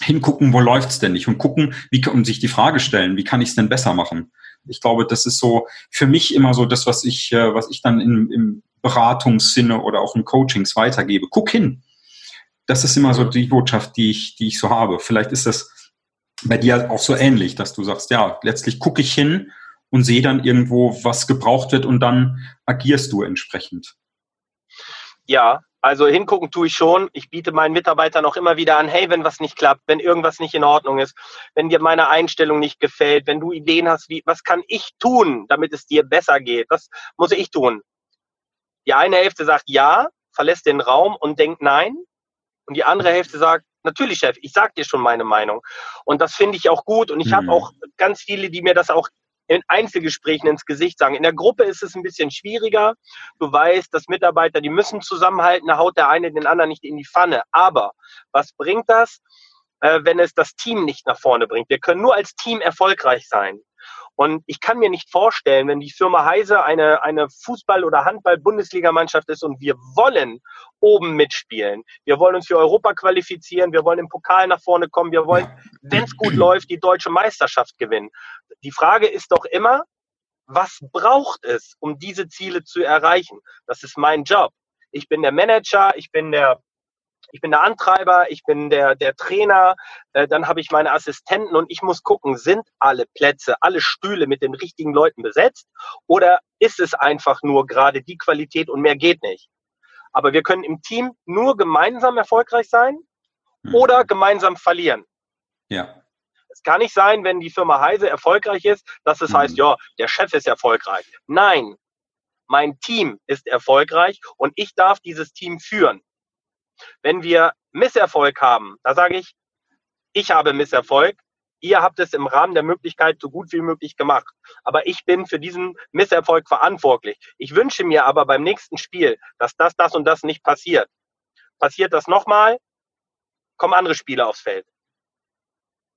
Speaker 3: Hingucken, wo läuft's denn nicht und gucken, wie und sich die Frage stellen, wie kann ich es denn besser machen? Ich glaube, das ist so für mich immer so das, was ich, äh, was ich dann im, im Beratungssinne oder auch in Coachings weitergebe. Guck hin. Das ist immer so die Botschaft, die ich, die ich so habe. Vielleicht ist das bei dir auch so ähnlich, dass du sagst, ja, letztlich gucke ich hin und sehe dann irgendwo, was gebraucht wird und dann agierst du entsprechend.
Speaker 1: Ja, also hingucken tue ich schon. Ich biete meinen Mitarbeitern auch immer wieder an, hey, wenn was nicht klappt, wenn irgendwas nicht in Ordnung ist, wenn dir meine Einstellung nicht gefällt, wenn du Ideen hast, wie, was kann ich tun, damit es dir besser geht? Was muss ich tun? Die eine Hälfte sagt ja, verlässt den Raum und denkt nein. Und die andere Hälfte sagt, natürlich, Chef, ich sag dir schon meine Meinung. Und das finde ich auch gut. Und ich mhm. habe auch ganz viele, die mir das auch in Einzelgesprächen ins Gesicht sagen. In der Gruppe ist es ein bisschen schwieriger. Du weißt, dass Mitarbeiter, die müssen zusammenhalten, da haut der eine den anderen nicht in die Pfanne. Aber was bringt das, äh, wenn es das Team nicht nach vorne bringt? Wir können nur als Team erfolgreich sein. Und ich kann mir nicht vorstellen, wenn die Firma Heise eine, eine Fußball- oder Handball-Bundesligamannschaft ist und wir wollen oben mitspielen. Wir wollen uns für Europa qualifizieren. Wir wollen im Pokal nach vorne kommen. Wir wollen, wenn es gut läuft, die deutsche Meisterschaft gewinnen. Die Frage ist doch immer, was braucht es, um diese Ziele zu erreichen? Das ist mein Job. Ich bin der Manager, ich bin der ich bin der Antreiber, ich bin der, der Trainer, äh, dann habe ich meine Assistenten und ich muss gucken, sind alle Plätze, alle Stühle mit den richtigen Leuten besetzt oder ist es einfach nur gerade die Qualität und mehr geht nicht? Aber wir können im Team nur gemeinsam erfolgreich sein mhm. oder gemeinsam verlieren.
Speaker 3: Ja.
Speaker 1: Es kann nicht sein, wenn die Firma Heise erfolgreich ist, dass es mhm. heißt, ja, der Chef ist erfolgreich. Nein, mein Team ist erfolgreich und ich darf dieses Team führen. Wenn wir Misserfolg haben, da sage ich, ich habe Misserfolg, ihr habt es im Rahmen der Möglichkeit so gut wie möglich gemacht. Aber ich bin für diesen Misserfolg verantwortlich. Ich wünsche mir aber beim nächsten Spiel, dass das, das und das nicht passiert. Passiert das nochmal, kommen andere Spieler aufs Feld.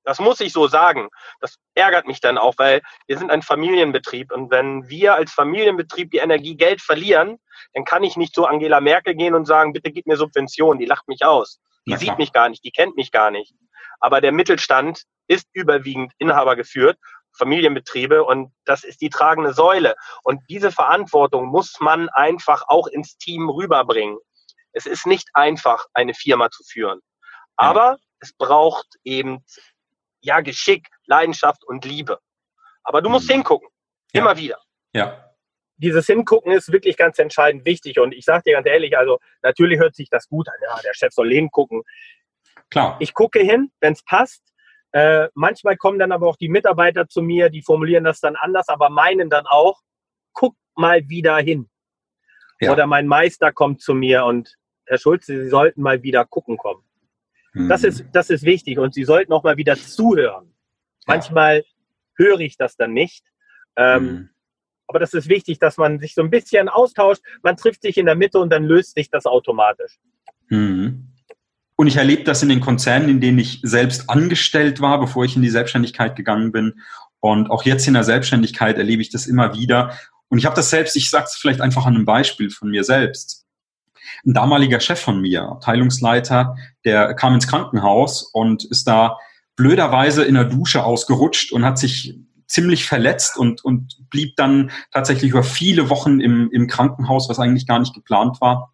Speaker 1: Das muss ich so sagen. Das ärgert mich dann auch, weil wir sind ein Familienbetrieb. Und wenn wir als Familienbetrieb die Energie Geld verlieren, dann kann ich nicht zu Angela Merkel gehen und sagen, bitte gib mir Subventionen. Die lacht mich aus. Die sieht mich gar nicht, die kennt mich gar nicht. Aber der Mittelstand ist überwiegend Inhaber geführt, Familienbetriebe und das ist die tragende Säule. Und diese Verantwortung muss man einfach auch ins Team rüberbringen. Es ist nicht einfach, eine Firma zu führen. Aber es braucht eben ja, Geschick, Leidenschaft und Liebe. Aber du musst mhm. hingucken. Immer ja. wieder. Ja. Dieses Hingucken ist wirklich ganz entscheidend wichtig. Und ich sage dir ganz ehrlich, also natürlich hört sich das gut an. Ja, der Chef soll hingucken. Klar. Ich gucke hin, wenn es passt. Äh, manchmal kommen dann aber auch die Mitarbeiter zu mir, die formulieren das dann anders, aber meinen dann auch, guck mal wieder hin. Ja. Oder mein Meister kommt zu mir und Herr Schulze, Sie sollten mal wieder gucken kommen. Mhm. Das, ist, das ist wichtig und Sie sollten auch mal wieder zuhören. Manchmal höre ich das dann nicht. Ähm, mhm. Aber das ist wichtig, dass man sich so ein bisschen austauscht. Man trifft sich in der Mitte und dann löst sich das automatisch.
Speaker 3: Mhm. Und ich erlebe das in den Konzernen, in denen ich selbst angestellt war, bevor ich in die Selbstständigkeit gegangen bin. Und auch jetzt in der Selbstständigkeit erlebe ich das immer wieder. Und ich habe das selbst, ich sage es vielleicht einfach an einem Beispiel von mir selbst. Ein damaliger Chef von mir, Abteilungsleiter, der kam ins Krankenhaus und ist da blöderweise in der Dusche ausgerutscht und hat sich ziemlich verletzt und, und blieb dann tatsächlich über viele Wochen im, im Krankenhaus, was eigentlich gar nicht geplant war.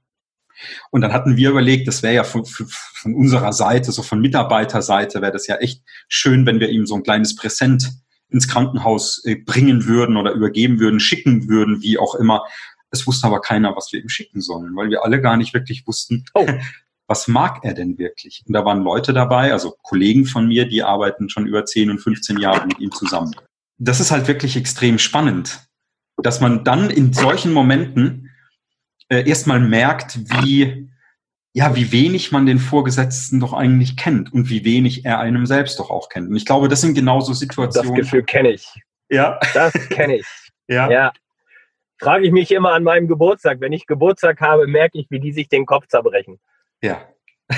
Speaker 3: Und dann hatten wir überlegt, das wäre ja von, von unserer Seite, so von Mitarbeiterseite, wäre das ja echt schön, wenn wir ihm so ein kleines Präsent ins Krankenhaus äh, bringen würden oder übergeben würden, schicken würden, wie auch immer. Es wusste aber keiner, was wir ihm schicken sollen, weil wir alle gar nicht wirklich wussten, oh. <laughs> was mag er denn wirklich? Und da waren Leute dabei, also Kollegen von mir, die arbeiten schon über 10 und 15 Jahre mit ihm zusammen. Das ist halt wirklich extrem spannend, dass man dann in solchen Momenten äh, erstmal merkt, wie, ja, wie wenig man den Vorgesetzten doch eigentlich kennt und wie wenig er einem selbst doch auch kennt. Und ich glaube, das sind genauso Situationen.
Speaker 1: Das Gefühl kenne ich.
Speaker 3: Ja.
Speaker 1: Das kenne ich. <laughs> ja. ja. Frage ich mich immer an meinem Geburtstag. Wenn ich Geburtstag habe, merke ich, wie die sich den Kopf zerbrechen.
Speaker 3: Ja,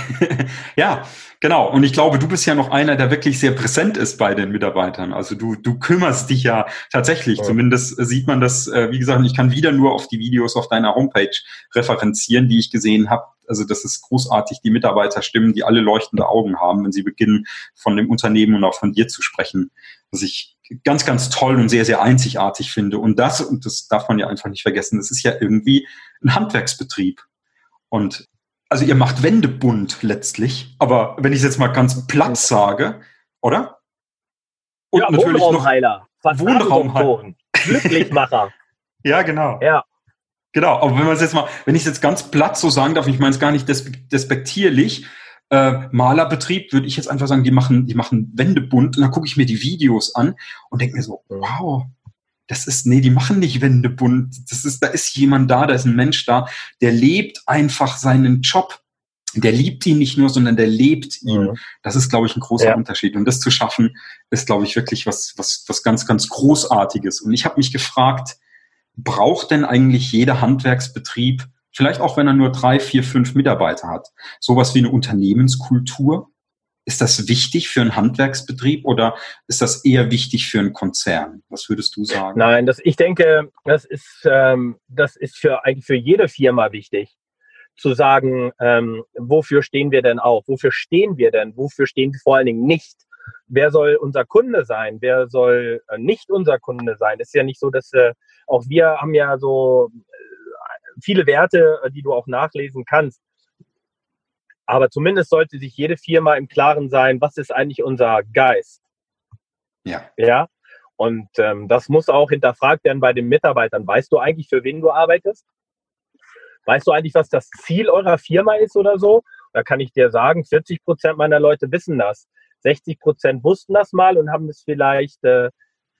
Speaker 3: <laughs> ja, genau. Und ich glaube, du bist ja noch einer, der wirklich sehr präsent ist bei den Mitarbeitern. Also du, du kümmerst dich ja tatsächlich. Ja. Zumindest sieht man das, äh, wie gesagt, ich kann wieder nur auf die Videos auf deiner Homepage referenzieren, die ich gesehen habe. Also das ist großartig, die Mitarbeiterstimmen, die alle leuchtende Augen haben, wenn sie beginnen, von dem Unternehmen und auch von dir zu sprechen. Was ich ganz, ganz toll und sehr, sehr einzigartig finde. Und das, und das darf man ja einfach nicht vergessen, das ist ja irgendwie ein Handwerksbetrieb. Und also ihr macht Wände bunt letztlich, aber wenn ich es jetzt mal ganz platt sage, oder?
Speaker 1: Und ja, natürlich Wohnraumheiler. Wohnraumheiler. Glücklichmacher. <laughs>
Speaker 3: ja, genau.
Speaker 1: Ja.
Speaker 3: Genau, aber wenn man es jetzt mal, wenn ich es jetzt ganz platt so sagen darf, ich meine es gar nicht despektierlich, äh, Malerbetrieb würde ich jetzt einfach sagen, die machen, die machen Wände bunt und dann gucke ich mir die Videos an und denke mir so, wow, das ist, nee, die machen nicht Wände bunt. Das ist, da ist jemand da, da ist ein Mensch da, der lebt einfach seinen Job. Der liebt ihn nicht nur, sondern der lebt ihn. Mhm. Das ist, glaube ich, ein großer ja. Unterschied. Und das zu schaffen, ist, glaube ich, wirklich was, was, was ganz, ganz Großartiges. Und ich habe mich gefragt, braucht denn eigentlich jeder Handwerksbetrieb, vielleicht auch wenn er nur drei, vier, fünf Mitarbeiter hat, sowas wie eine Unternehmenskultur? Ist das wichtig für einen Handwerksbetrieb oder ist das eher wichtig für einen Konzern? Was würdest du sagen?
Speaker 1: Nein, das, ich denke, das ist, ähm, das ist für, eigentlich für jede Firma wichtig zu sagen, ähm, wofür stehen wir denn auf? Wofür stehen wir denn? Wofür stehen wir vor allen Dingen nicht? Wer soll unser Kunde sein? Wer soll äh, nicht unser Kunde sein? Es ist ja nicht so, dass äh, auch wir haben ja so viele Werte, äh, die du auch nachlesen kannst. Aber zumindest sollte sich jede Firma im Klaren sein, was ist eigentlich unser Geist?
Speaker 3: Ja.
Speaker 1: Ja. Und ähm, das muss auch hinterfragt werden bei den Mitarbeitern. Weißt du eigentlich, für wen du arbeitest? Weißt du eigentlich, was das Ziel eurer Firma ist oder so? Da kann ich dir sagen, 40 Prozent meiner Leute wissen das. 60 Prozent wussten das mal und haben es vielleicht äh,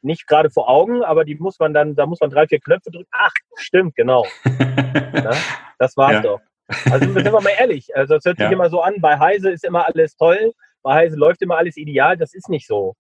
Speaker 1: nicht gerade vor Augen, aber die muss man dann, da muss man drei, vier Knöpfe drücken. Ach, stimmt, genau. ja, <laughs> das war's ja. doch. Also sind wir mal ehrlich, also es hört sich ja. immer so an, bei Heise ist immer alles toll, bei Heise läuft immer alles ideal, das ist nicht so.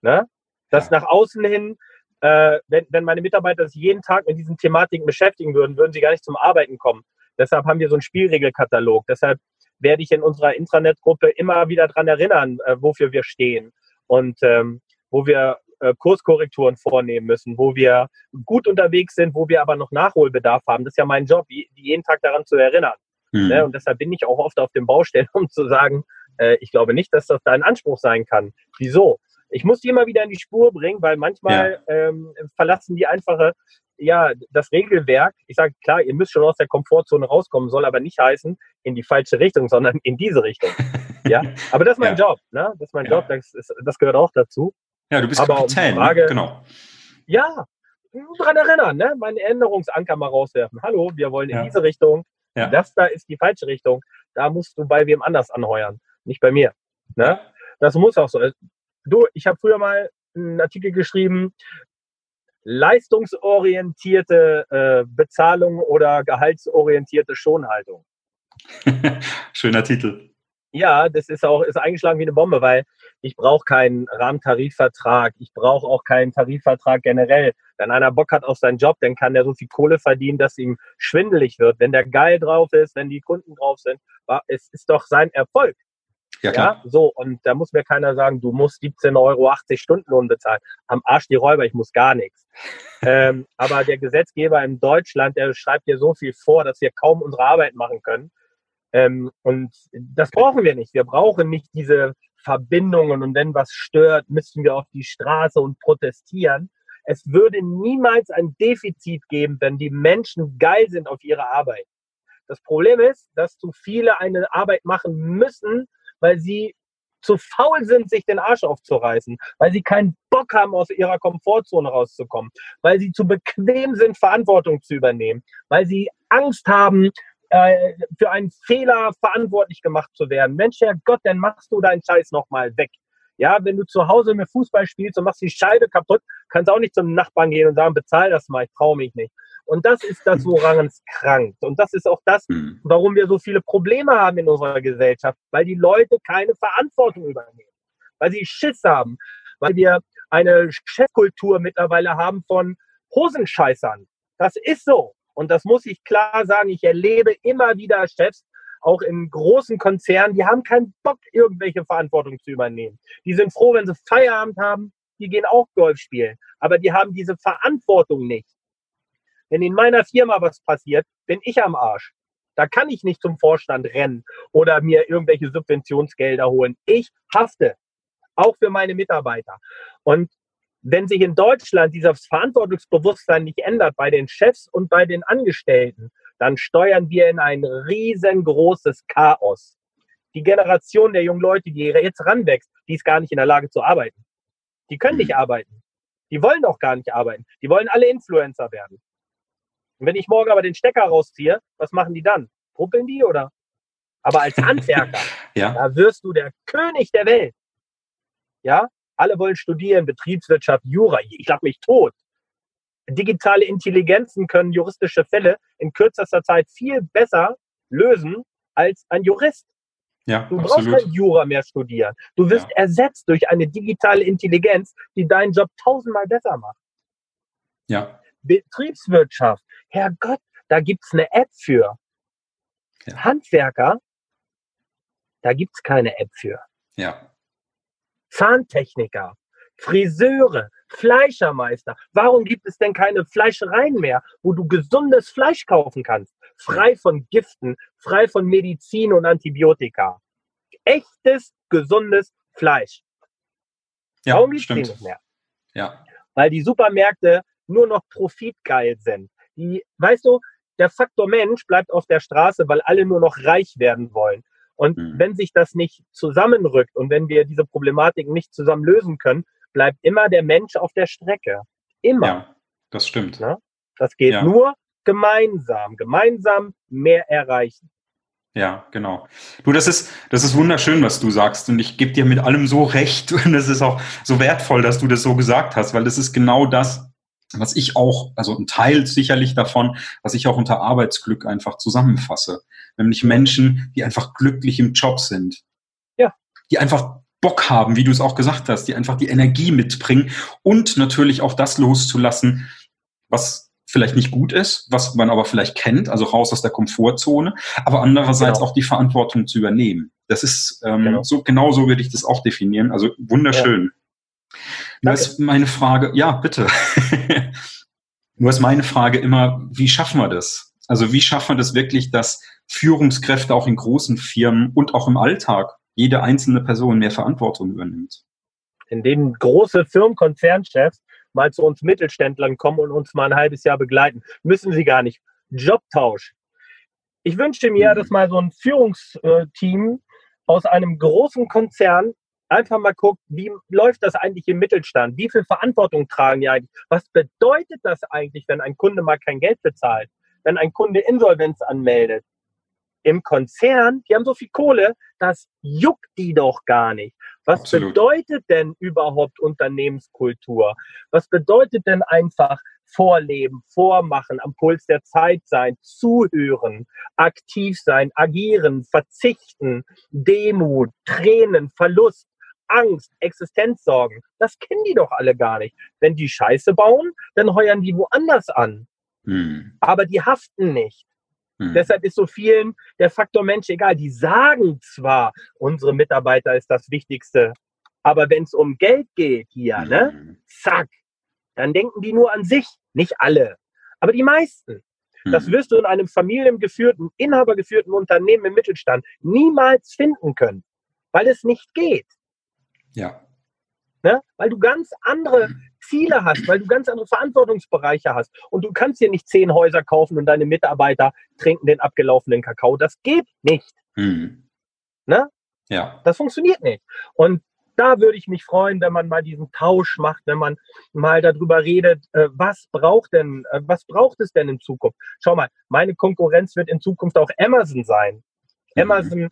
Speaker 1: Ne? Das nach außen hin, äh, wenn, wenn meine Mitarbeiter sich jeden Tag mit diesen Thematiken beschäftigen würden, würden sie gar nicht zum Arbeiten kommen. Deshalb haben wir so einen Spielregelkatalog. Deshalb werde ich in unserer Intranet-Gruppe immer wieder daran erinnern, äh, wofür wir stehen und ähm, wo wir Kurskorrekturen vornehmen müssen, wo wir gut unterwegs sind, wo wir aber noch Nachholbedarf haben. Das ist ja mein Job, die, jeden Tag daran zu erinnern. Mhm. Ne? Und deshalb bin ich auch oft auf den Baustellen, <laughs> um zu sagen, äh, ich glaube nicht, dass das dein Anspruch sein kann. Wieso? Ich muss die immer wieder in die Spur bringen, weil manchmal ja. ähm, verlassen die einfache, ja, das Regelwerk. Ich sage, klar, ihr müsst schon aus der Komfortzone rauskommen, soll aber nicht heißen in die falsche Richtung, sondern in diese Richtung. <laughs> ja, aber das ist mein ja. Job, ne? Das ist mein ja. Job, das, ist, das gehört auch dazu.
Speaker 3: Ja, du bist Aber Kapitän, um
Speaker 1: Frage, genau. Ja, dran erinnern, ne? meinen Erinnerungsanker mal rauswerfen. Hallo, wir wollen in ja. diese Richtung. Ja. Das da ist die falsche Richtung. Da musst du bei wem anders anheuern, nicht bei mir. Ne? Das muss auch so. Du, ich habe früher mal einen Artikel geschrieben, leistungsorientierte äh, Bezahlung oder gehaltsorientierte Schonhaltung. <laughs>
Speaker 3: Schöner Titel.
Speaker 1: Ja, das ist auch ist eingeschlagen wie eine Bombe, weil ich brauche keinen Rahmentarifvertrag, ich brauche auch keinen Tarifvertrag generell. Wenn einer Bock hat auf seinen Job, dann kann der so viel Kohle verdienen, dass ihm schwindelig wird. Wenn der geil drauf ist, wenn die Kunden drauf sind, es ist doch sein Erfolg. Ja, klar. Ja, so, und da muss mir keiner sagen, du musst 17,80 Euro Stundenlohn bezahlen. Am Arsch die Räuber, ich muss gar nichts. <laughs> ähm, aber der Gesetzgeber in Deutschland, der schreibt dir so viel vor, dass wir kaum unsere Arbeit machen können. Ähm, und das brauchen wir nicht. Wir brauchen nicht diese Verbindungen und wenn was stört, müssen wir auf die Straße und protestieren. Es würde niemals ein Defizit geben, wenn die Menschen geil sind auf ihre Arbeit. Das Problem ist, dass zu viele eine Arbeit machen müssen, weil sie zu faul sind, sich den Arsch aufzureißen, weil sie keinen Bock haben, aus ihrer Komfortzone rauszukommen, weil sie zu bequem sind, Verantwortung zu übernehmen, weil sie Angst haben, äh, für einen Fehler verantwortlich gemacht zu werden. Mensch, Herr Gott, dann machst du deinen Scheiß nochmal weg. Ja, wenn du zu Hause mit Fußball spielst und machst die Scheibe kaputt, kannst du auch nicht zum Nachbarn gehen und sagen, bezahl das mal, ich traue mich nicht. Und das ist das, woran es krankt. Und das ist auch das, hm. warum wir so viele Probleme haben in unserer Gesellschaft, weil die Leute keine Verantwortung übernehmen, weil sie Schiss haben, weil wir eine Chefkultur mittlerweile haben von Hosenscheißern. Das ist so. Und das muss ich klar sagen. Ich erlebe immer wieder Chefs, auch in großen Konzernen, die haben keinen Bock, irgendwelche Verantwortung zu übernehmen. Die sind froh, wenn sie Feierabend haben. Die gehen auch Golf spielen. Aber die haben diese Verantwortung nicht. Wenn in meiner Firma was passiert, bin ich am Arsch. Da kann ich nicht zum Vorstand rennen oder mir irgendwelche Subventionsgelder holen. Ich hafte. Auch für meine Mitarbeiter. Und wenn sich in Deutschland dieses Verantwortungsbewusstsein nicht ändert bei den Chefs und bei den Angestellten, dann steuern wir in ein riesengroßes Chaos. Die Generation der jungen Leute, die jetzt ranwächst, die ist gar nicht in der Lage zu arbeiten. Die können nicht mhm. arbeiten. Die wollen auch gar nicht arbeiten. Die wollen alle Influencer werden. Und wenn ich morgen aber den Stecker rausziehe, was machen die dann? Ruppeln die oder? Aber als <laughs> Handwerker, ja. da wirst du der König der Welt. Ja, alle wollen studieren, Betriebswirtschaft, Jura. Ich lach mich tot. Digitale Intelligenzen können juristische Fälle in kürzester Zeit viel besser lösen als ein Jurist. Ja, du absolut. brauchst kein Jura mehr studieren. Du wirst ja. ersetzt durch eine digitale Intelligenz, die deinen Job tausendmal besser macht. Ja. Betriebswirtschaft, Herrgott, da gibt es eine App für. Ja. Handwerker, da gibt es keine App für. Ja. Zahntechniker, Friseure, Fleischermeister. Warum gibt es denn keine Fleischereien mehr, wo du gesundes Fleisch kaufen kannst? Frei von Giften, frei von Medizin und Antibiotika. Echtes, gesundes Fleisch. Ja, Warum gibt es nicht mehr? Ja. Weil die Supermärkte nur noch profitgeil sind. Die, weißt du, der Faktor Mensch bleibt auf der Straße, weil alle nur noch reich werden wollen. Und mhm. wenn sich das nicht zusammenrückt und wenn wir diese Problematik nicht zusammen lösen können, bleibt immer der Mensch auf der Strecke. Immer. Ja,
Speaker 3: das stimmt.
Speaker 1: Ja? Das geht ja. nur gemeinsam, gemeinsam mehr erreichen.
Speaker 3: Ja, genau. Du, das ist, das ist wunderschön, was du sagst. Und ich gebe dir mit allem so recht. <laughs> Und es ist auch so wertvoll, dass du das so gesagt hast, weil das ist genau das, was ich auch, also ein Teil sicherlich davon, was ich auch unter Arbeitsglück einfach zusammenfasse. Nämlich Menschen, die einfach glücklich im Job sind. Ja. Die einfach Bock haben, wie du es auch gesagt hast, die einfach die Energie mitbringen und natürlich auch das loszulassen, was vielleicht nicht gut ist, was man aber vielleicht kennt, also raus aus der Komfortzone, aber andererseits genau. auch die Verantwortung zu übernehmen. Das ist ähm, genau. so genau so würde ich das auch definieren. Also wunderschön. Ja. Nur ist meine Frage, ja, bitte. <laughs> Nur ist meine Frage immer, wie schaffen wir das? Also wie schaffen wir das wirklich, dass Führungskräfte auch in großen Firmen und auch im Alltag jede einzelne Person mehr Verantwortung übernimmt?
Speaker 1: Indem große Firmenkonzernchefs mal zu uns Mittelständlern kommen und uns mal ein halbes Jahr begleiten. Müssen sie gar nicht. Jobtausch. Ich wünschte mir, mhm. dass mal so ein Führungsteam aus einem großen Konzern einfach mal guckt, wie läuft das eigentlich im Mittelstand? Wie viel Verantwortung tragen die eigentlich? Was bedeutet das eigentlich, wenn ein Kunde mal kein Geld bezahlt? Wenn ein Kunde Insolvenz anmeldet? Im Konzern, die haben so viel Kohle, das juckt die doch gar nicht. Was Absolut. bedeutet denn überhaupt Unternehmenskultur? Was bedeutet denn einfach Vorleben, Vormachen, am Puls der Zeit sein, zuhören, aktiv sein, agieren, verzichten, Demut, Tränen, Verlust, Angst, Existenzsorgen? Das kennen die doch alle gar nicht. Wenn die Scheiße bauen, dann heuern die woanders an. Hm. Aber die haften nicht. Hm. Deshalb ist so vielen der Faktor Mensch egal. Die sagen zwar, unsere Mitarbeiter ist das Wichtigste, aber wenn es um Geld geht hier, hm. ne, zack, dann denken die nur an sich. Nicht alle, aber die meisten. Hm. Das wirst du in einem familiengeführten, inhabergeführten Unternehmen im Mittelstand niemals finden können, weil es nicht geht.
Speaker 3: Ja.
Speaker 1: Ne? Weil du ganz andere. Ziele hast, weil du ganz andere Verantwortungsbereiche hast. Und du kannst dir nicht zehn Häuser kaufen und deine Mitarbeiter trinken den abgelaufenen Kakao. Das geht nicht. Hm. Ne?
Speaker 3: Ja.
Speaker 1: Das funktioniert nicht. Und da würde ich mich freuen, wenn man mal diesen Tausch macht, wenn man mal darüber redet, äh, was braucht denn, äh, was braucht es denn in Zukunft? Schau mal, meine Konkurrenz wird in Zukunft auch Amazon sein. Mhm. Amazon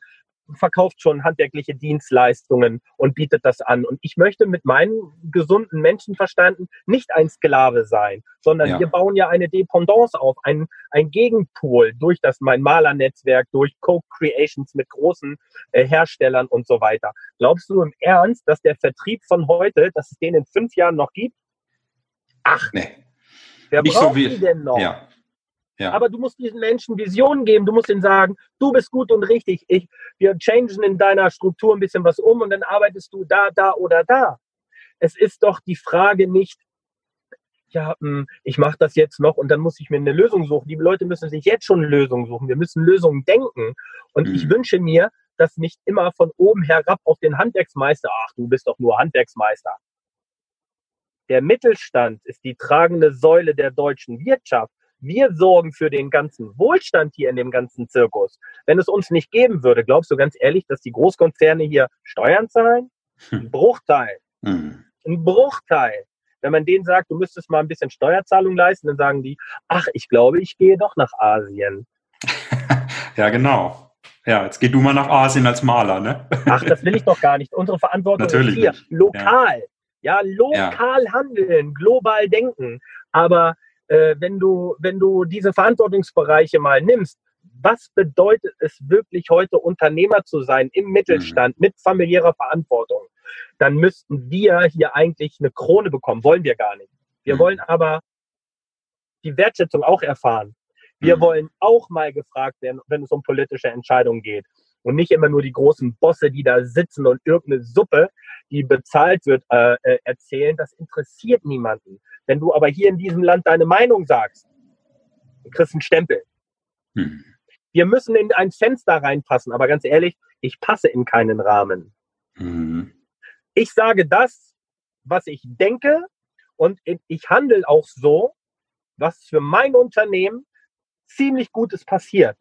Speaker 1: verkauft schon handwerkliche Dienstleistungen und bietet das an. Und ich möchte mit meinem gesunden Menschenverstanden nicht ein Sklave sein, sondern ja. wir bauen ja eine Dependance auf, ein, ein Gegenpol durch das mein Malernetzwerk, durch Co-Creations mit großen äh, Herstellern und so weiter. Glaubst du im Ernst, dass der Vertrieb von heute, dass es den in fünf Jahren noch gibt?
Speaker 3: Ach, nee.
Speaker 1: Wer Nicht braucht so wie, die denn noch?
Speaker 3: Ja.
Speaker 1: Ja. Aber du musst diesen Menschen Visionen geben. Du musst ihnen sagen, du bist gut und richtig. Ich, wir changen in deiner Struktur ein bisschen was um und dann arbeitest du da, da oder da. Es ist doch die Frage nicht, ja, hm, ich mache das jetzt noch und dann muss ich mir eine Lösung suchen. Die Leute müssen sich jetzt schon Lösungen suchen. Wir müssen Lösungen denken. Und mhm. ich wünsche mir, dass nicht immer von oben herab auf den Handwerksmeister, ach, du bist doch nur Handwerksmeister. Der Mittelstand ist die tragende Säule der deutschen Wirtschaft. Wir sorgen für den ganzen Wohlstand hier in dem ganzen Zirkus. Wenn es uns nicht geben würde, glaubst du ganz ehrlich, dass die Großkonzerne hier Steuern zahlen? Hm. Ein Bruchteil. Hm. Ein Bruchteil. Wenn man denen sagt, du müsstest mal ein bisschen Steuerzahlung leisten, dann sagen die, ach, ich glaube, ich gehe doch nach Asien. <laughs>
Speaker 3: ja, genau. Ja, jetzt geh du mal nach Asien als Maler, ne?
Speaker 1: Ach, das will ich doch gar nicht. Unsere Verantwortung
Speaker 3: Natürlich
Speaker 1: ist hier.
Speaker 3: Nicht.
Speaker 1: Lokal. Ja, ja lokal ja. handeln, global denken. Aber äh, wenn, du, wenn du diese Verantwortungsbereiche mal nimmst, was bedeutet es wirklich heute Unternehmer zu sein im Mittelstand mhm. mit familiärer Verantwortung, dann müssten wir hier eigentlich eine Krone bekommen. Wollen wir gar nicht. Wir mhm. wollen aber die Wertschätzung auch erfahren. Wir mhm. wollen auch mal gefragt werden, wenn es um politische Entscheidungen geht. Und nicht immer nur die großen Bosse, die da sitzen und irgendeine Suppe, die bezahlt wird, äh, äh erzählen. Das interessiert niemanden. Wenn du aber hier in diesem Land deine Meinung sagst, du kriegst einen Stempel. Hm. Wir müssen in ein Fenster reinpassen, aber ganz ehrlich, ich passe in keinen Rahmen. Hm. Ich sage das, was ich denke und ich handle auch so, was für mein Unternehmen ziemlich Gutes passiert.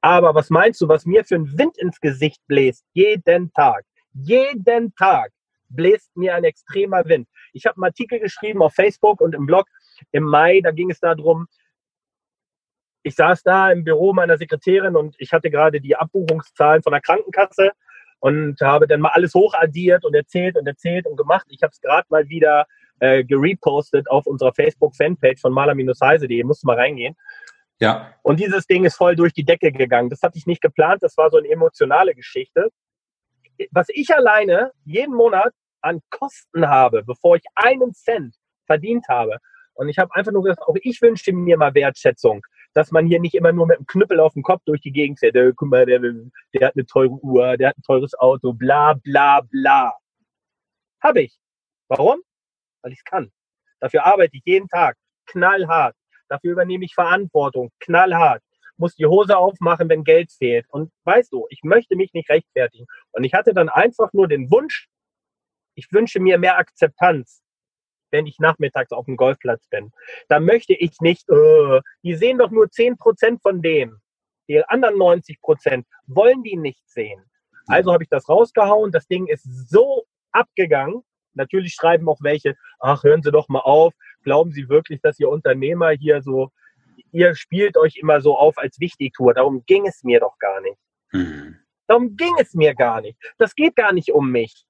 Speaker 1: Aber was meinst du, was mir für ein Wind ins Gesicht bläst? Jeden Tag. Jeden Tag bläst mir ein extremer Wind. Ich habe einen Artikel geschrieben auf Facebook und im Blog im Mai, da ging es darum, ich saß da im Büro meiner Sekretärin und ich hatte gerade die Abbuchungszahlen von der Krankenkasse und habe dann mal alles hochaddiert und erzählt und erzählt und gemacht. Ich habe es gerade mal wieder äh, gerepostet auf unserer Facebook-Fanpage von maler-heise.de. Musst du mal reingehen.
Speaker 3: Ja.
Speaker 1: Und dieses Ding ist voll durch die Decke gegangen. Das hatte ich nicht geplant. Das war so eine emotionale Geschichte. Was ich alleine jeden Monat an Kosten habe, bevor ich einen Cent verdient habe. Und ich habe einfach nur gesagt, auch ich wünsche mir mal Wertschätzung, dass man hier nicht immer nur mit einem Knüppel auf dem Kopf durch die Gegend fährt. Der, guck mal, der, der hat eine teure Uhr, der hat ein teures Auto, bla bla bla. Habe ich. Warum? Weil ich es kann. Dafür arbeite ich jeden Tag knallhart. Dafür übernehme ich Verantwortung knallhart. Muss die Hose aufmachen, wenn Geld fehlt. Und weißt du, ich möchte mich nicht rechtfertigen. Und ich hatte dann einfach nur den Wunsch, ich wünsche mir mehr Akzeptanz, wenn ich nachmittags auf dem Golfplatz bin. Da möchte ich nicht, äh, die sehen doch nur 10 Prozent von dem. Die anderen 90 Prozent wollen die nicht sehen. Also habe ich das rausgehauen. Das Ding ist so abgegangen. Natürlich schreiben auch welche, ach, hören Sie doch mal auf. Glauben Sie wirklich, dass Ihr Unternehmer hier so, ihr spielt euch immer so auf als Wichtigtour. Darum ging es mir doch gar nicht. Mhm. Darum ging es mir gar nicht. Das geht gar nicht um mich.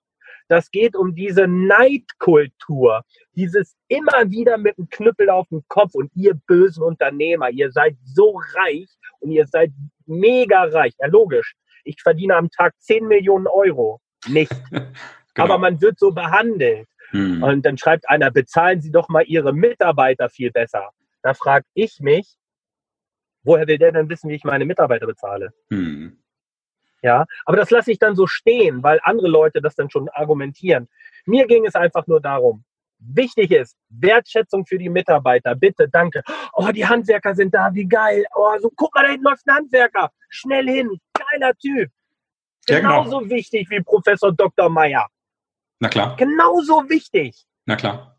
Speaker 1: Das geht um diese Neidkultur, dieses immer wieder mit dem Knüppel auf dem Kopf und ihr bösen Unternehmer, ihr seid so reich und ihr seid mega reich. Ja, logisch. Ich verdiene am Tag 10 Millionen Euro. Nicht. <laughs> genau. Aber man wird so behandelt. Hm. Und dann schreibt einer, bezahlen Sie doch mal Ihre Mitarbeiter viel besser. Da frage ich mich, woher will der denn wissen, wie ich meine Mitarbeiter bezahle? Hm. Ja, aber das lasse ich dann so stehen, weil andere Leute das dann schon argumentieren. Mir ging es einfach nur darum, wichtig ist, Wertschätzung für die Mitarbeiter. Bitte, danke. Oh, die Handwerker sind da, wie geil. Oh, so guck mal, da hinten läuft ein Handwerker. Schnell hin, geiler Typ. Genauso ja, genau. wichtig wie Professor Dr. Meyer.
Speaker 3: Na klar.
Speaker 1: Genauso wichtig.
Speaker 3: Na klar.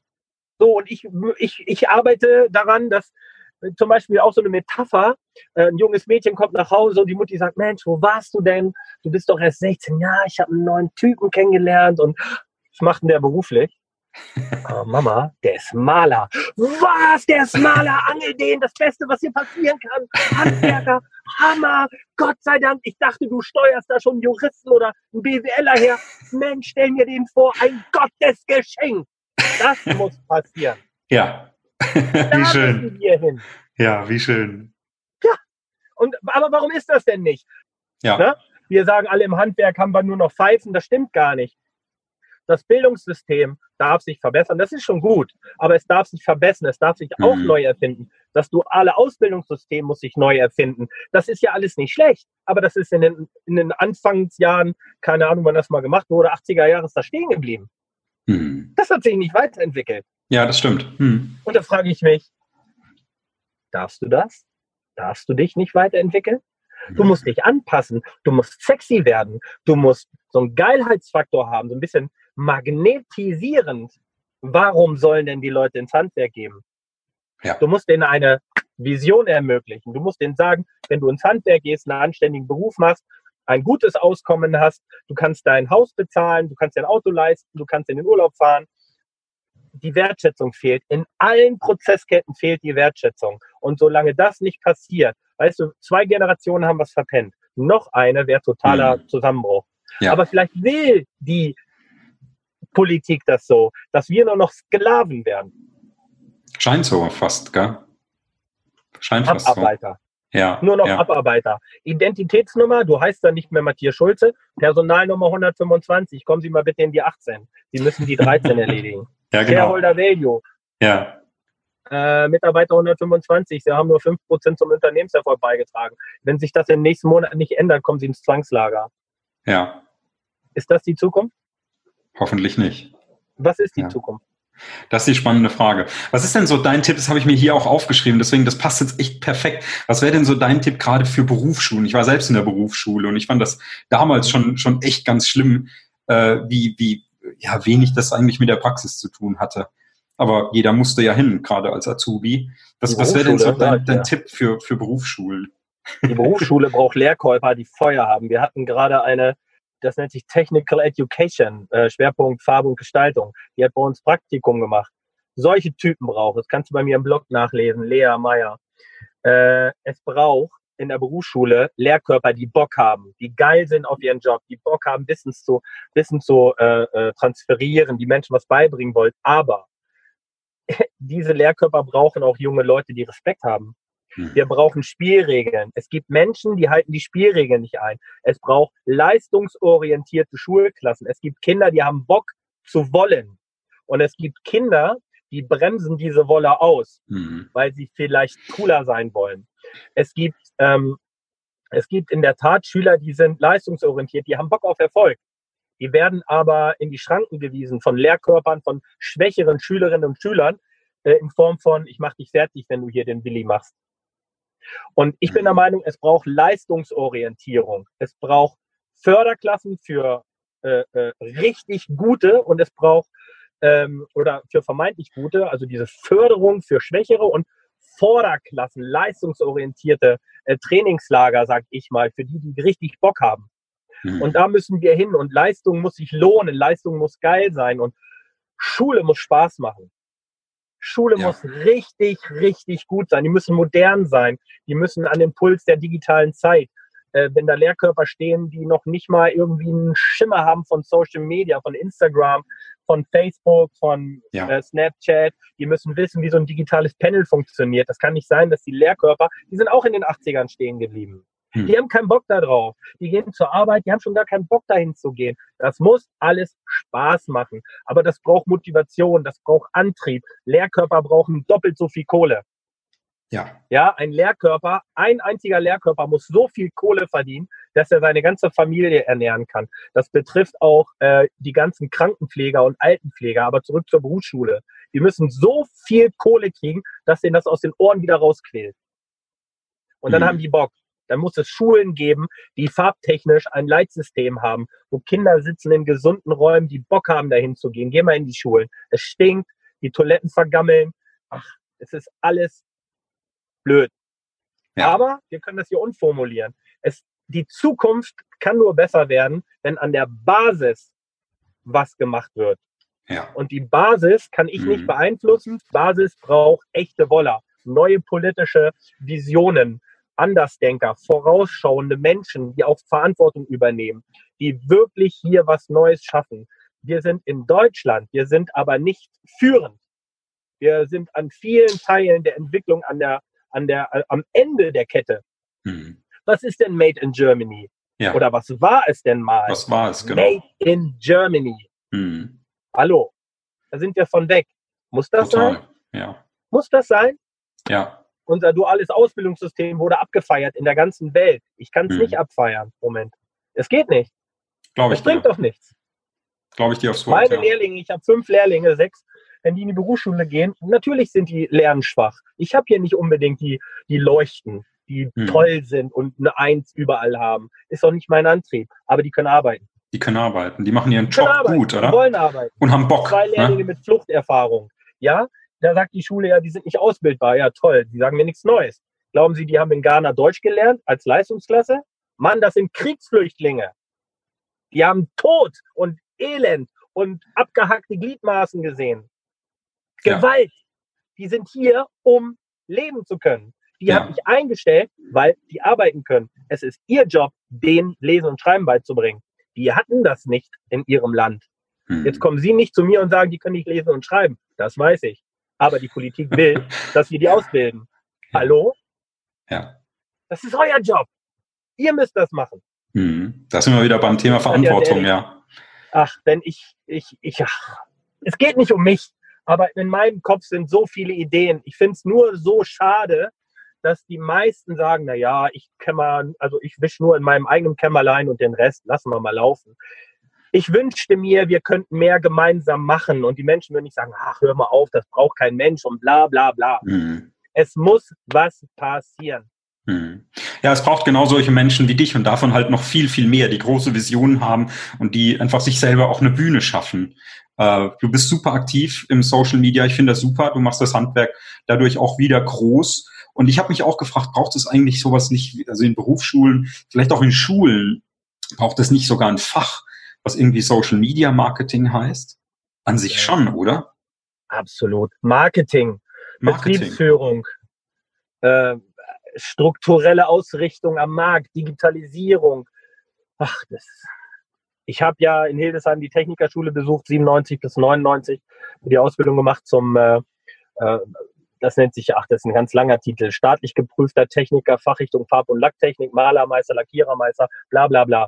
Speaker 1: So, und ich, ich, ich arbeite daran, dass zum Beispiel auch so eine Metapher. Äh, ein junges Mädchen kommt nach Hause und die Mutti sagt, Mensch, wo warst du denn? Du bist doch erst 16. Ja, ich habe einen neuen Typen kennengelernt und was macht denn der beruflich? Oh, Mama, der ist Maler. Was? Der ist Maler, angel den, das Beste, was hier passieren kann. Handwerker, Hammer, Gott sei Dank. Ich dachte, du steuerst da schon einen Juristen oder einen BWLer her. Mensch, stell mir den vor, ein Gottesgeschenk. Das muss passieren.
Speaker 3: Ja, wie schön. Ja, wie schön.
Speaker 1: Ja, und, aber warum ist das denn nicht? Ja. Ne? Wir sagen alle im Handwerk haben wir nur noch Pfeifen, das stimmt gar nicht. Das Bildungssystem darf sich verbessern, das ist schon gut, aber es darf sich verbessern, es darf sich auch mhm. neu erfinden. Das duale Ausbildungssystem muss sich neu erfinden. Das ist ja alles nicht schlecht, aber das ist in den, in den Anfangsjahren, keine Ahnung, wann das mal gemacht wurde, 80er Jahre ist das stehen geblieben. Mhm. Das hat sich nicht weiterentwickelt.
Speaker 3: Ja, das stimmt. Hm.
Speaker 1: Und da frage ich mich, darfst du das? Darfst du dich nicht weiterentwickeln? Du musst dich anpassen, du musst sexy werden, du musst so einen Geilheitsfaktor haben, so ein bisschen magnetisierend. Warum sollen denn die Leute ins Handwerk geben? Ja. Du musst denen eine Vision ermöglichen. Du musst denen sagen, wenn du ins Handwerk gehst, einen anständigen Beruf machst, ein gutes Auskommen hast, du kannst dein Haus bezahlen, du kannst dein Auto leisten, du kannst in den Urlaub fahren, die Wertschätzung fehlt. In allen Prozessketten fehlt die Wertschätzung. Und solange das nicht passiert, weißt du, zwei Generationen haben was verpennt. Noch eine wäre totaler mhm. Zusammenbruch. Ja. Aber vielleicht will die Politik das so, dass wir nur noch Sklaven werden.
Speaker 3: Scheint so fast, gell?
Speaker 1: Scheint fast Abarbeiter. so. Ja, nur noch ja. Abarbeiter. Identitätsnummer, du heißt dann nicht mehr Matthias Schulze, Personalnummer 125, kommen Sie mal bitte in die 18. Sie müssen die 13 <laughs> erledigen. Ja, genau. Shareholder Value.
Speaker 3: Ja.
Speaker 1: Äh, Mitarbeiter 125, sie haben nur 5% zum Unternehmenserfolg beigetragen. Wenn sich das im nächsten Monat nicht ändert, kommen sie ins Zwangslager.
Speaker 3: Ja.
Speaker 1: Ist das die Zukunft?
Speaker 3: Hoffentlich nicht.
Speaker 1: Was ist die ja. Zukunft?
Speaker 3: Das ist die spannende Frage. Was ist denn so dein Tipp? Das habe ich mir hier auch aufgeschrieben, deswegen das passt jetzt echt perfekt. Was wäre denn so dein Tipp gerade für Berufsschulen? Ich war selbst in der Berufsschule und ich fand das damals schon, schon echt ganz schlimm, äh, wie, wie, ja, wenig das eigentlich mit der Praxis zu tun hatte. Aber jeder musste ja hin, gerade als Azubi. Was, was wäre denn so dein, dein ja. Tipp für, für Berufsschulen?
Speaker 1: Die Berufsschule braucht Lehrkäufer, die Feuer haben. Wir hatten gerade eine, das nennt sich Technical Education, äh, Schwerpunkt Farbe und Gestaltung. Die hat bei uns Praktikum gemacht. Solche Typen braucht es. Kannst du bei mir im Blog nachlesen, Lea Meyer. Äh, es braucht in der Berufsschule Lehrkörper, die Bock haben, die geil sind auf ihren Job, die Bock haben, Wissen zu, Wissen zu äh, äh, transferieren, die Menschen was beibringen wollen. Aber <laughs> diese Lehrkörper brauchen auch junge Leute, die Respekt haben. Wir brauchen Spielregeln. Es gibt Menschen, die halten die Spielregeln nicht ein. Es braucht leistungsorientierte Schulklassen. Es gibt Kinder, die haben Bock zu wollen. Und es gibt Kinder, die bremsen diese Wolle aus, mhm. weil sie vielleicht cooler sein wollen. Es gibt, ähm, es gibt in der Tat Schüler, die sind leistungsorientiert, die haben Bock auf Erfolg. Die werden aber in die Schranken gewiesen von Lehrkörpern, von schwächeren Schülerinnen und Schülern äh, in Form von, ich mach dich fertig, wenn du hier den Willi machst. Und ich bin der Meinung, es braucht Leistungsorientierung. Es braucht Förderklassen für äh, äh, richtig gute und es braucht ähm, oder für vermeintlich gute, also diese Förderung für Schwächere und Vorderklassen, leistungsorientierte äh, Trainingslager, sag ich mal, für die, die richtig Bock haben. Mhm. Und da müssen wir hin. Und Leistung muss sich lohnen. Leistung muss geil sein. Und Schule muss Spaß machen. Schule ja. muss richtig, richtig gut sein. Die müssen modern sein. Die müssen an den Puls der digitalen Zeit. Äh, wenn da Lehrkörper stehen, die noch nicht mal irgendwie einen Schimmer haben von Social Media, von Instagram, von Facebook, von ja. äh, Snapchat, die müssen wissen, wie so ein digitales Panel funktioniert. Das kann nicht sein, dass die Lehrkörper, die sind auch in den 80ern stehen geblieben. Hm. Die haben keinen Bock da drauf. Die gehen zur Arbeit, die haben schon gar keinen Bock dahin zu gehen. Das muss alles Spaß machen. Aber das braucht Motivation, das braucht Antrieb. Lehrkörper brauchen doppelt so viel Kohle. Ja. Ja, ein Lehrkörper, ein einziger Lehrkörper muss so viel Kohle verdienen, dass er seine ganze Familie ernähren kann. Das betrifft auch äh, die ganzen Krankenpfleger und Altenpfleger. Aber zurück zur Berufsschule. Die müssen so viel Kohle kriegen, dass denen das aus den Ohren wieder rausquält. Und dann mhm. haben die Bock. Dann muss es Schulen geben, die farbtechnisch ein Leitsystem haben, wo Kinder sitzen in gesunden Räumen, die Bock haben, dahin zu gehen. Geh mal in die Schulen. Es stinkt, die Toiletten vergammeln. Ach, es ist alles blöd. Ja. Aber wir können das hier umformulieren. Es, die Zukunft kann nur besser werden, wenn an der Basis was gemacht wird. Ja. Und die Basis kann ich mhm. nicht beeinflussen. Basis braucht echte Woller, neue politische Visionen, Andersdenker, vorausschauende Menschen, die auch Verantwortung übernehmen, die wirklich hier was Neues schaffen. Wir sind in Deutschland, wir sind aber nicht führend. Wir sind an vielen Teilen der Entwicklung an der, an der, äh, am Ende der Kette. Hm. Was ist denn Made in Germany? Ja. Oder was war es denn mal?
Speaker 3: Was war es, genau?
Speaker 1: Made in Germany. Hm. Hallo, da sind wir von weg. Muss das Total. sein?
Speaker 3: Ja.
Speaker 1: Muss das sein?
Speaker 3: Ja
Speaker 1: unser duales Ausbildungssystem wurde abgefeiert in der ganzen Welt. Ich kann es hm. nicht abfeiern. Moment. Es geht nicht.
Speaker 3: Glaube ich.
Speaker 1: Das bringt doch nichts.
Speaker 3: Glaube ich dir aufs Wort.
Speaker 1: Meine ja. Lehrlinge, ich habe fünf Lehrlinge, sechs, wenn die in die Berufsschule gehen, natürlich sind die lernschwach. Ich habe hier nicht unbedingt die, die leuchten, die hm. toll sind und eine Eins überall haben. Ist doch nicht mein Antrieb. Aber die können arbeiten.
Speaker 3: Die können arbeiten. Die machen ihren die Job gut, oder?
Speaker 1: Die wollen arbeiten.
Speaker 3: Und haben Bock.
Speaker 1: Zwei ne? Lehrlinge ne? mit Fluchterfahrung. Ja, da sagt die Schule ja, die sind nicht ausbildbar. Ja, toll, die sagen mir nichts Neues. Glauben Sie, die haben in Ghana Deutsch gelernt als Leistungsklasse? Mann, das sind Kriegsflüchtlinge. Die haben Tod und Elend und abgehackte Gliedmaßen gesehen. Gewalt. Ja. Die sind hier, um leben zu können. Die ja. habe ich eingestellt, weil die arbeiten können. Es ist ihr Job, denen Lesen und Schreiben beizubringen. Die hatten das nicht in ihrem Land. Hm. Jetzt kommen Sie nicht zu mir und sagen, die können nicht lesen und schreiben. Das weiß ich. Aber die Politik will, dass wir die ausbilden. Hallo?
Speaker 3: Ja.
Speaker 1: Das ist euer Job. Ihr müsst das machen.
Speaker 3: Mhm. Da sind wir wieder beim Thema Verantwortung, ja.
Speaker 1: Ach, denn ich, ich, ich, ach, es geht nicht um mich, aber in meinem Kopf sind so viele Ideen. Ich finde es nur so schade, dass die meisten sagen, na ja, ich kämmer, also ich wisch nur in meinem eigenen Kämmerlein und den Rest lassen wir mal laufen ich wünschte mir, wir könnten mehr gemeinsam machen und die Menschen würden nicht sagen, ach, hör mal auf, das braucht kein Mensch und bla bla bla. Mhm. Es muss was passieren.
Speaker 3: Mhm. Ja, es braucht genau solche Menschen wie dich und davon halt noch viel, viel mehr, die große Visionen haben und die einfach sich selber auch eine Bühne schaffen. Äh, du bist super aktiv im Social Media, ich finde das super, du machst das Handwerk dadurch auch wieder groß. Und ich habe mich auch gefragt, braucht es eigentlich sowas nicht, also in Berufsschulen, vielleicht auch in Schulen, braucht es nicht sogar ein Fach, was irgendwie Social Media Marketing heißt? An sich schon, oder?
Speaker 1: Absolut. Marketing, Marketing. Betriebsführung, äh, strukturelle Ausrichtung am Markt, Digitalisierung. Ach, das. Ich habe ja in Hildesheim die Technikerschule besucht, 97 bis 99, die Ausbildung gemacht zum, äh, äh, das nennt sich, ach, das ist ein ganz langer Titel, staatlich geprüfter Techniker, Fachrichtung Farb- und Lacktechnik, Malermeister, Lackierermeister, bla bla bla.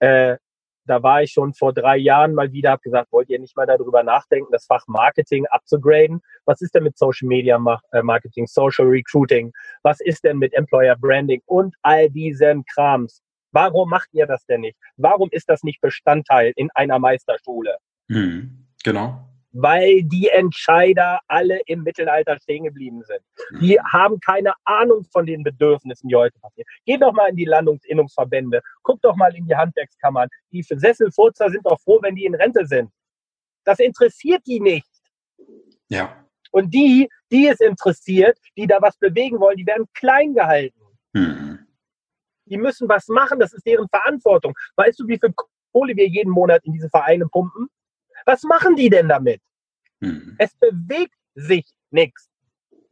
Speaker 1: Äh, da war ich schon vor drei Jahren mal wieder, habe gesagt, wollt ihr nicht mal darüber nachdenken, das Fach Marketing abzugraden? Was ist denn mit Social Media äh, Marketing, Social Recruiting? Was ist denn mit Employer Branding und all diesen Krams? Warum macht ihr das denn nicht? Warum ist das nicht Bestandteil in einer Meisterschule?
Speaker 3: Mhm, genau
Speaker 1: weil die Entscheider alle im Mittelalter stehen geblieben sind. Die mhm. haben keine Ahnung von den Bedürfnissen, die heute passieren. Geht doch mal in die Landungsinnungsverbände, guck doch mal in die Handwerkskammern. Die Sesselfurzer sind doch froh, wenn die in Rente sind. Das interessiert die nicht.
Speaker 3: Ja.
Speaker 1: Und die, die es interessiert, die da was bewegen wollen, die werden klein gehalten.
Speaker 3: Hm.
Speaker 1: Die müssen was machen, das ist deren Verantwortung. Weißt du, wie viel Kohle wir jeden Monat in diese Vereine pumpen? Was machen die denn damit? Hm. Es bewegt sich nichts.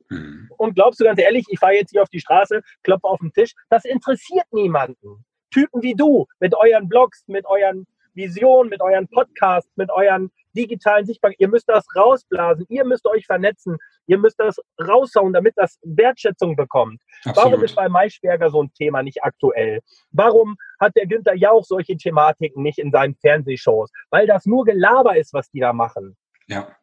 Speaker 1: Hm. Und glaubst du ganz ehrlich, ich fahre jetzt hier auf die Straße, klopfe auf den Tisch, das interessiert niemanden. Typen wie du, mit euren Blogs, mit euren Visionen, mit euren Podcasts, mit euren digitalen Sichtbarkeit. Ihr müsst das rausblasen, ihr müsst euch vernetzen, ihr müsst das raushauen, damit das Wertschätzung bekommt. Absolut. Warum ist bei Maischberger so ein Thema nicht aktuell? Warum hat der Günther Jauch solche Thematiken nicht in seinen Fernsehshows? Weil das nur Gelaber ist, was die da machen.
Speaker 3: Ja.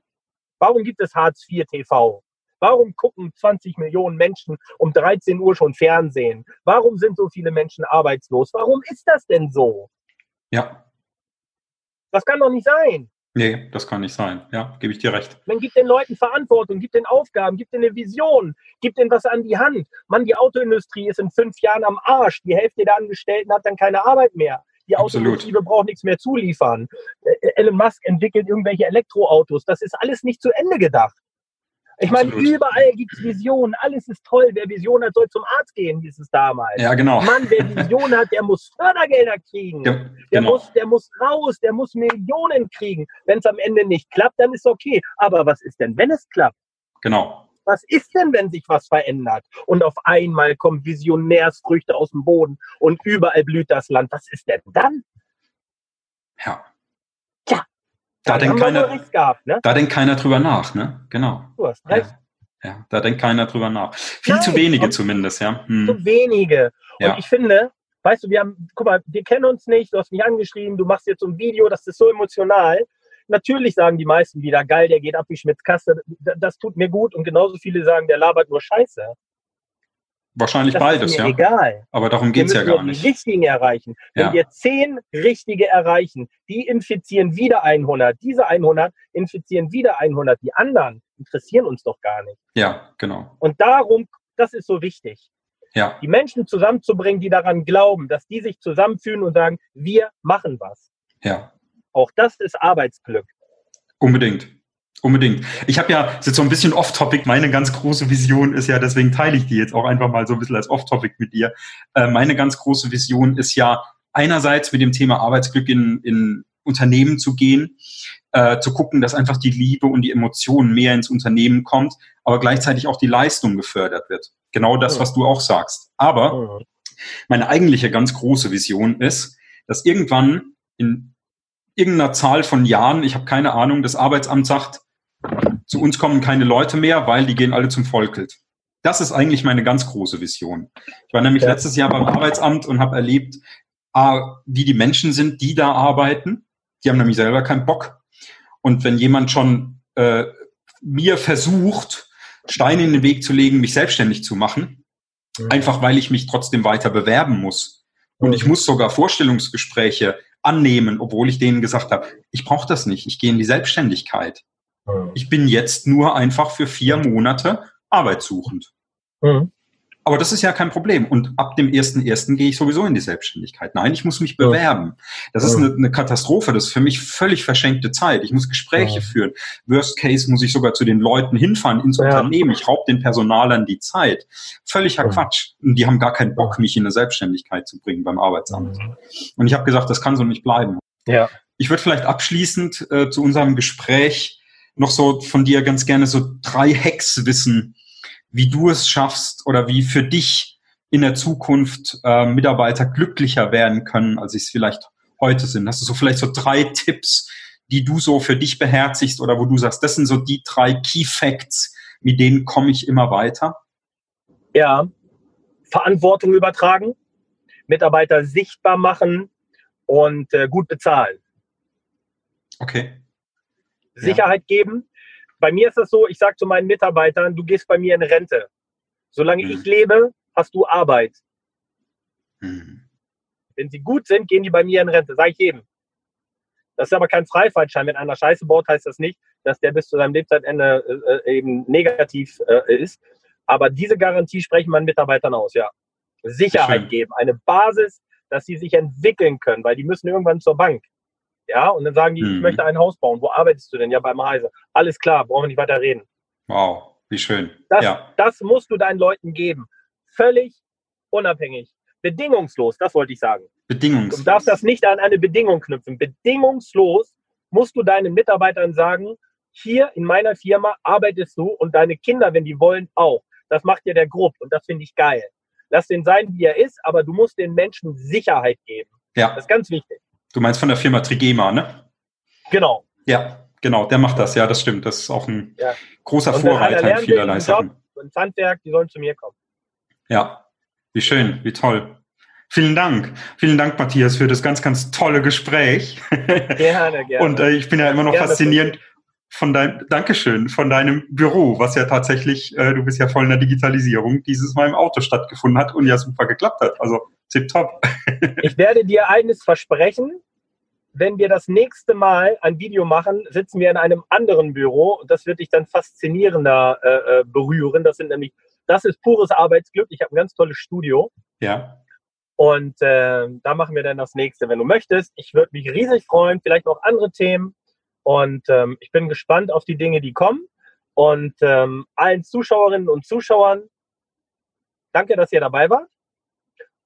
Speaker 1: Warum gibt es Hartz IV TV? Warum gucken 20 Millionen Menschen um 13 Uhr schon Fernsehen? Warum sind so viele Menschen arbeitslos? Warum ist das denn so?
Speaker 3: Ja.
Speaker 1: Das kann doch nicht sein.
Speaker 3: Nee, das kann nicht sein. Ja, gebe ich dir recht.
Speaker 1: Man gibt den Leuten Verantwortung, gibt den Aufgaben, gibt denen eine Vision, gibt denen was an die Hand. Mann, die Autoindustrie ist in fünf Jahren am Arsch. Die Hälfte der Angestellten hat dann keine Arbeit mehr. Die Autoindustrie braucht nichts mehr zuliefern. Äh, Elon Musk entwickelt irgendwelche Elektroautos. Das ist alles nicht zu Ende gedacht. Ich meine, überall gibt es Visionen, alles ist toll. Wer Vision hat, soll zum Arzt gehen, hieß es damals.
Speaker 3: Ja, genau.
Speaker 1: Mann, wer Vision hat, der muss Fördergelder kriegen. Ja, der, genau. muss, der muss raus, der muss Millionen kriegen. Wenn es am Ende nicht klappt, dann ist okay. Aber was ist denn, wenn es klappt?
Speaker 3: Genau.
Speaker 1: Was ist denn, wenn sich was verändert? Und auf einmal kommen Visionärsfrüchte aus dem Boden und überall blüht das Land. Was ist denn dann?
Speaker 3: Ja.
Speaker 1: Da, denkt keiner, gehabt, ne?
Speaker 3: da denkt keiner drüber nach, ne? Genau.
Speaker 1: Du hast recht.
Speaker 3: Ja, ja da denkt keiner drüber nach. Viel Nein, zu wenige zumindest, ja.
Speaker 1: Hm. Zu wenige. Und ja. ich finde, weißt du, wir haben, guck mal, wir kennen uns nicht, du hast mich angeschrieben, du machst jetzt so ein Video, das ist so emotional. Natürlich sagen die meisten wieder, geil, der geht ab wie Schmitz Kasse, das tut mir gut und genauso viele sagen, der labert nur Scheiße.
Speaker 3: Wahrscheinlich das beides, ja.
Speaker 1: Egal.
Speaker 3: Aber darum geht es ja gar nicht.
Speaker 1: Die richtigen erreichen. Wenn ja. wir zehn richtige erreichen, die infizieren wieder 100. Diese 100 infizieren wieder 100. Die anderen interessieren uns doch gar nicht.
Speaker 3: Ja, genau.
Speaker 1: Und darum, das ist so wichtig.
Speaker 3: Ja.
Speaker 1: Die Menschen zusammenzubringen, die daran glauben, dass die sich zusammenfühlen und sagen, wir machen was.
Speaker 3: Ja.
Speaker 1: Auch das ist Arbeitsglück.
Speaker 3: Unbedingt. Unbedingt. Ich habe ja, jetzt so ein bisschen off-topic, meine ganz große Vision ist ja, deswegen teile ich die jetzt auch einfach mal so ein bisschen als off-topic mit dir. Äh, meine ganz große Vision ist ja, einerseits mit dem Thema Arbeitsglück in, in Unternehmen zu gehen, äh, zu gucken, dass einfach die Liebe und die Emotionen mehr ins Unternehmen kommt, aber gleichzeitig auch die Leistung gefördert wird. Genau das, was du auch sagst. Aber meine eigentliche ganz große Vision ist, dass irgendwann in irgendeiner Zahl von Jahren, ich habe keine Ahnung, das Arbeitsamt sagt, zu uns kommen keine Leute mehr, weil die gehen alle zum Volkelt. Das ist eigentlich meine ganz große Vision. Ich war nämlich ja. letztes Jahr beim Arbeitsamt und habe erlebt, wie die Menschen sind, die da arbeiten. Die haben nämlich selber keinen Bock. Und wenn jemand schon äh, mir versucht, Steine in den Weg zu legen, mich selbstständig zu machen, mhm. einfach weil ich mich trotzdem weiter bewerben muss. Und ich muss sogar Vorstellungsgespräche annehmen, obwohl ich denen gesagt habe, ich brauche das nicht, ich gehe in die Selbstständigkeit. Mhm. Ich bin jetzt nur einfach für vier Monate arbeitssuchend. Mhm. Aber das ist ja kein Problem. Und ab dem 1.1. gehe ich sowieso in die Selbstständigkeit. Nein, ich muss mich bewerben. Das ist eine, eine Katastrophe. Das ist für mich völlig verschenkte Zeit. Ich muss Gespräche ja. führen. Worst Case muss ich sogar zu den Leuten hinfahren ins ja. Unternehmen. Ich raub den Personalern die Zeit. Völliger ja. Quatsch. Und die haben gar keinen Bock, mich in eine Selbstständigkeit zu bringen beim Arbeitsamt. Und ich habe gesagt, das kann so nicht bleiben.
Speaker 1: Ja.
Speaker 3: Ich würde vielleicht abschließend äh, zu unserem Gespräch noch so von dir ganz gerne so drei Hacks wissen, wie du es schaffst oder wie für dich in der Zukunft äh, Mitarbeiter glücklicher werden können, als sie es vielleicht heute sind. Hast du so vielleicht so drei Tipps, die du so für dich beherzigst oder wo du sagst, das sind so die drei Key Facts, mit denen komme ich immer weiter?
Speaker 1: Ja, Verantwortung übertragen, Mitarbeiter sichtbar machen und äh, gut bezahlen.
Speaker 3: Okay.
Speaker 1: Sicherheit ja. geben. Bei mir ist es so, ich sage zu meinen Mitarbeitern, du gehst bei mir in Rente. Solange mhm. ich lebe, hast du Arbeit. Mhm. Wenn sie gut sind, gehen die bei mir in Rente, sage ich jedem. Das ist aber kein Freifahrtschein. Wenn einer Scheiße baut, heißt das nicht, dass der bis zu seinem Lebzeitende äh, eben negativ äh, ist. Aber diese Garantie sprechen meinen Mitarbeitern aus, ja. Sicherheit geben, eine Basis, dass sie sich entwickeln können, weil die müssen irgendwann zur Bank. Ja, und dann sagen die, hm. ich möchte ein Haus bauen. Wo arbeitest du denn? Ja, beim Heise. Alles klar, brauchen wir nicht weiter reden.
Speaker 3: Wow, wie schön.
Speaker 1: Das, ja. das musst du deinen Leuten geben. Völlig unabhängig. bedingungslos, das wollte ich sagen.
Speaker 3: Bedingungslos.
Speaker 1: Du darfst das nicht an eine Bedingung knüpfen. Bedingungslos musst du deinen Mitarbeitern sagen, hier in meiner Firma arbeitest du und deine Kinder, wenn die wollen, auch. Das macht dir der Grupp und das finde ich geil. Lass den sein, wie er ist, aber du musst den Menschen Sicherheit geben.
Speaker 3: Ja.
Speaker 1: Das ist ganz wichtig.
Speaker 3: Du meinst von der Firma Trigema, ne?
Speaker 1: Genau.
Speaker 3: Ja, genau, der macht das, ja, das stimmt. Das ist auch ein
Speaker 1: Ja.
Speaker 3: großer
Speaker 1: Und
Speaker 3: Vorreiter in vielerlei Sachen.
Speaker 1: Ein Handwerk, die sollen zu mir kommen.
Speaker 3: Ja, wie schön, wie toll. Vielen Dank. Vielen Dank, Matthias, für das ganz, ganz tolle Gespräch. <laughs>
Speaker 1: Gerne, gerne.
Speaker 3: Und äh, ich bin ja immer noch
Speaker 1: Gerne,
Speaker 3: fasziniert von deinem, Dankeschön, von deinem Büro, was ja tatsächlich, äh, du bist ja voll in der Digitalisierung, dieses Mal im Auto stattgefunden hat und ja super geklappt hat. Also tipptopp. <laughs>
Speaker 1: Ich werde dir eines versprechen. Wenn wir das nächste Mal ein Video machen, sitzen wir in einem anderen Büro und das wird dich dann faszinierender äh, äh, berühren. Das sind nämlich, das ist pures Arbeitsglück. Ich habe ein ganz tolles Studio
Speaker 3: Ja,
Speaker 1: und äh, da machen wir dann das nächste, wenn du möchtest. Ich würde mich riesig freuen, vielleicht noch andere Themen und ähm, ich bin gespannt auf die Dinge, die kommen und ähm, allen Zuschauerinnen und Zuschauern danke, dass ihr dabei wart.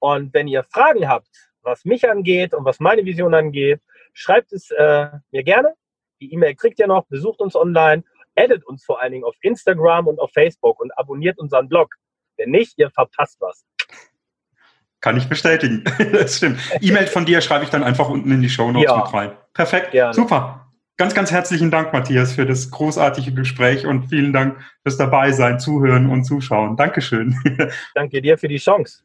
Speaker 1: Und wenn ihr Fragen habt, was mich angeht und was meine Vision angeht, schreibt es äh, mir gerne. Die E-Mail kriegt ihr noch, besucht uns online, addet uns vor allen Dingen auf Instagram und auf Facebook und abonniert unseren Blog. Wenn nicht, ihr verpasst was.
Speaker 3: kann ich bestätigen. <laughs> das stimmt. E-Mail von dir schreibe ich dann einfach unten in die Show Notes
Speaker 1: Ja.
Speaker 3: mit rein. Perfekt.
Speaker 1: Gerne.
Speaker 3: Super. Ganz, ganz herzlichen Dank, Matthias, für das großartige Gespräch und vielen Dank fürs Dabeisein, Zuhören und Zuschauen. Dankeschön. <laughs>
Speaker 1: Danke dir für die Chance.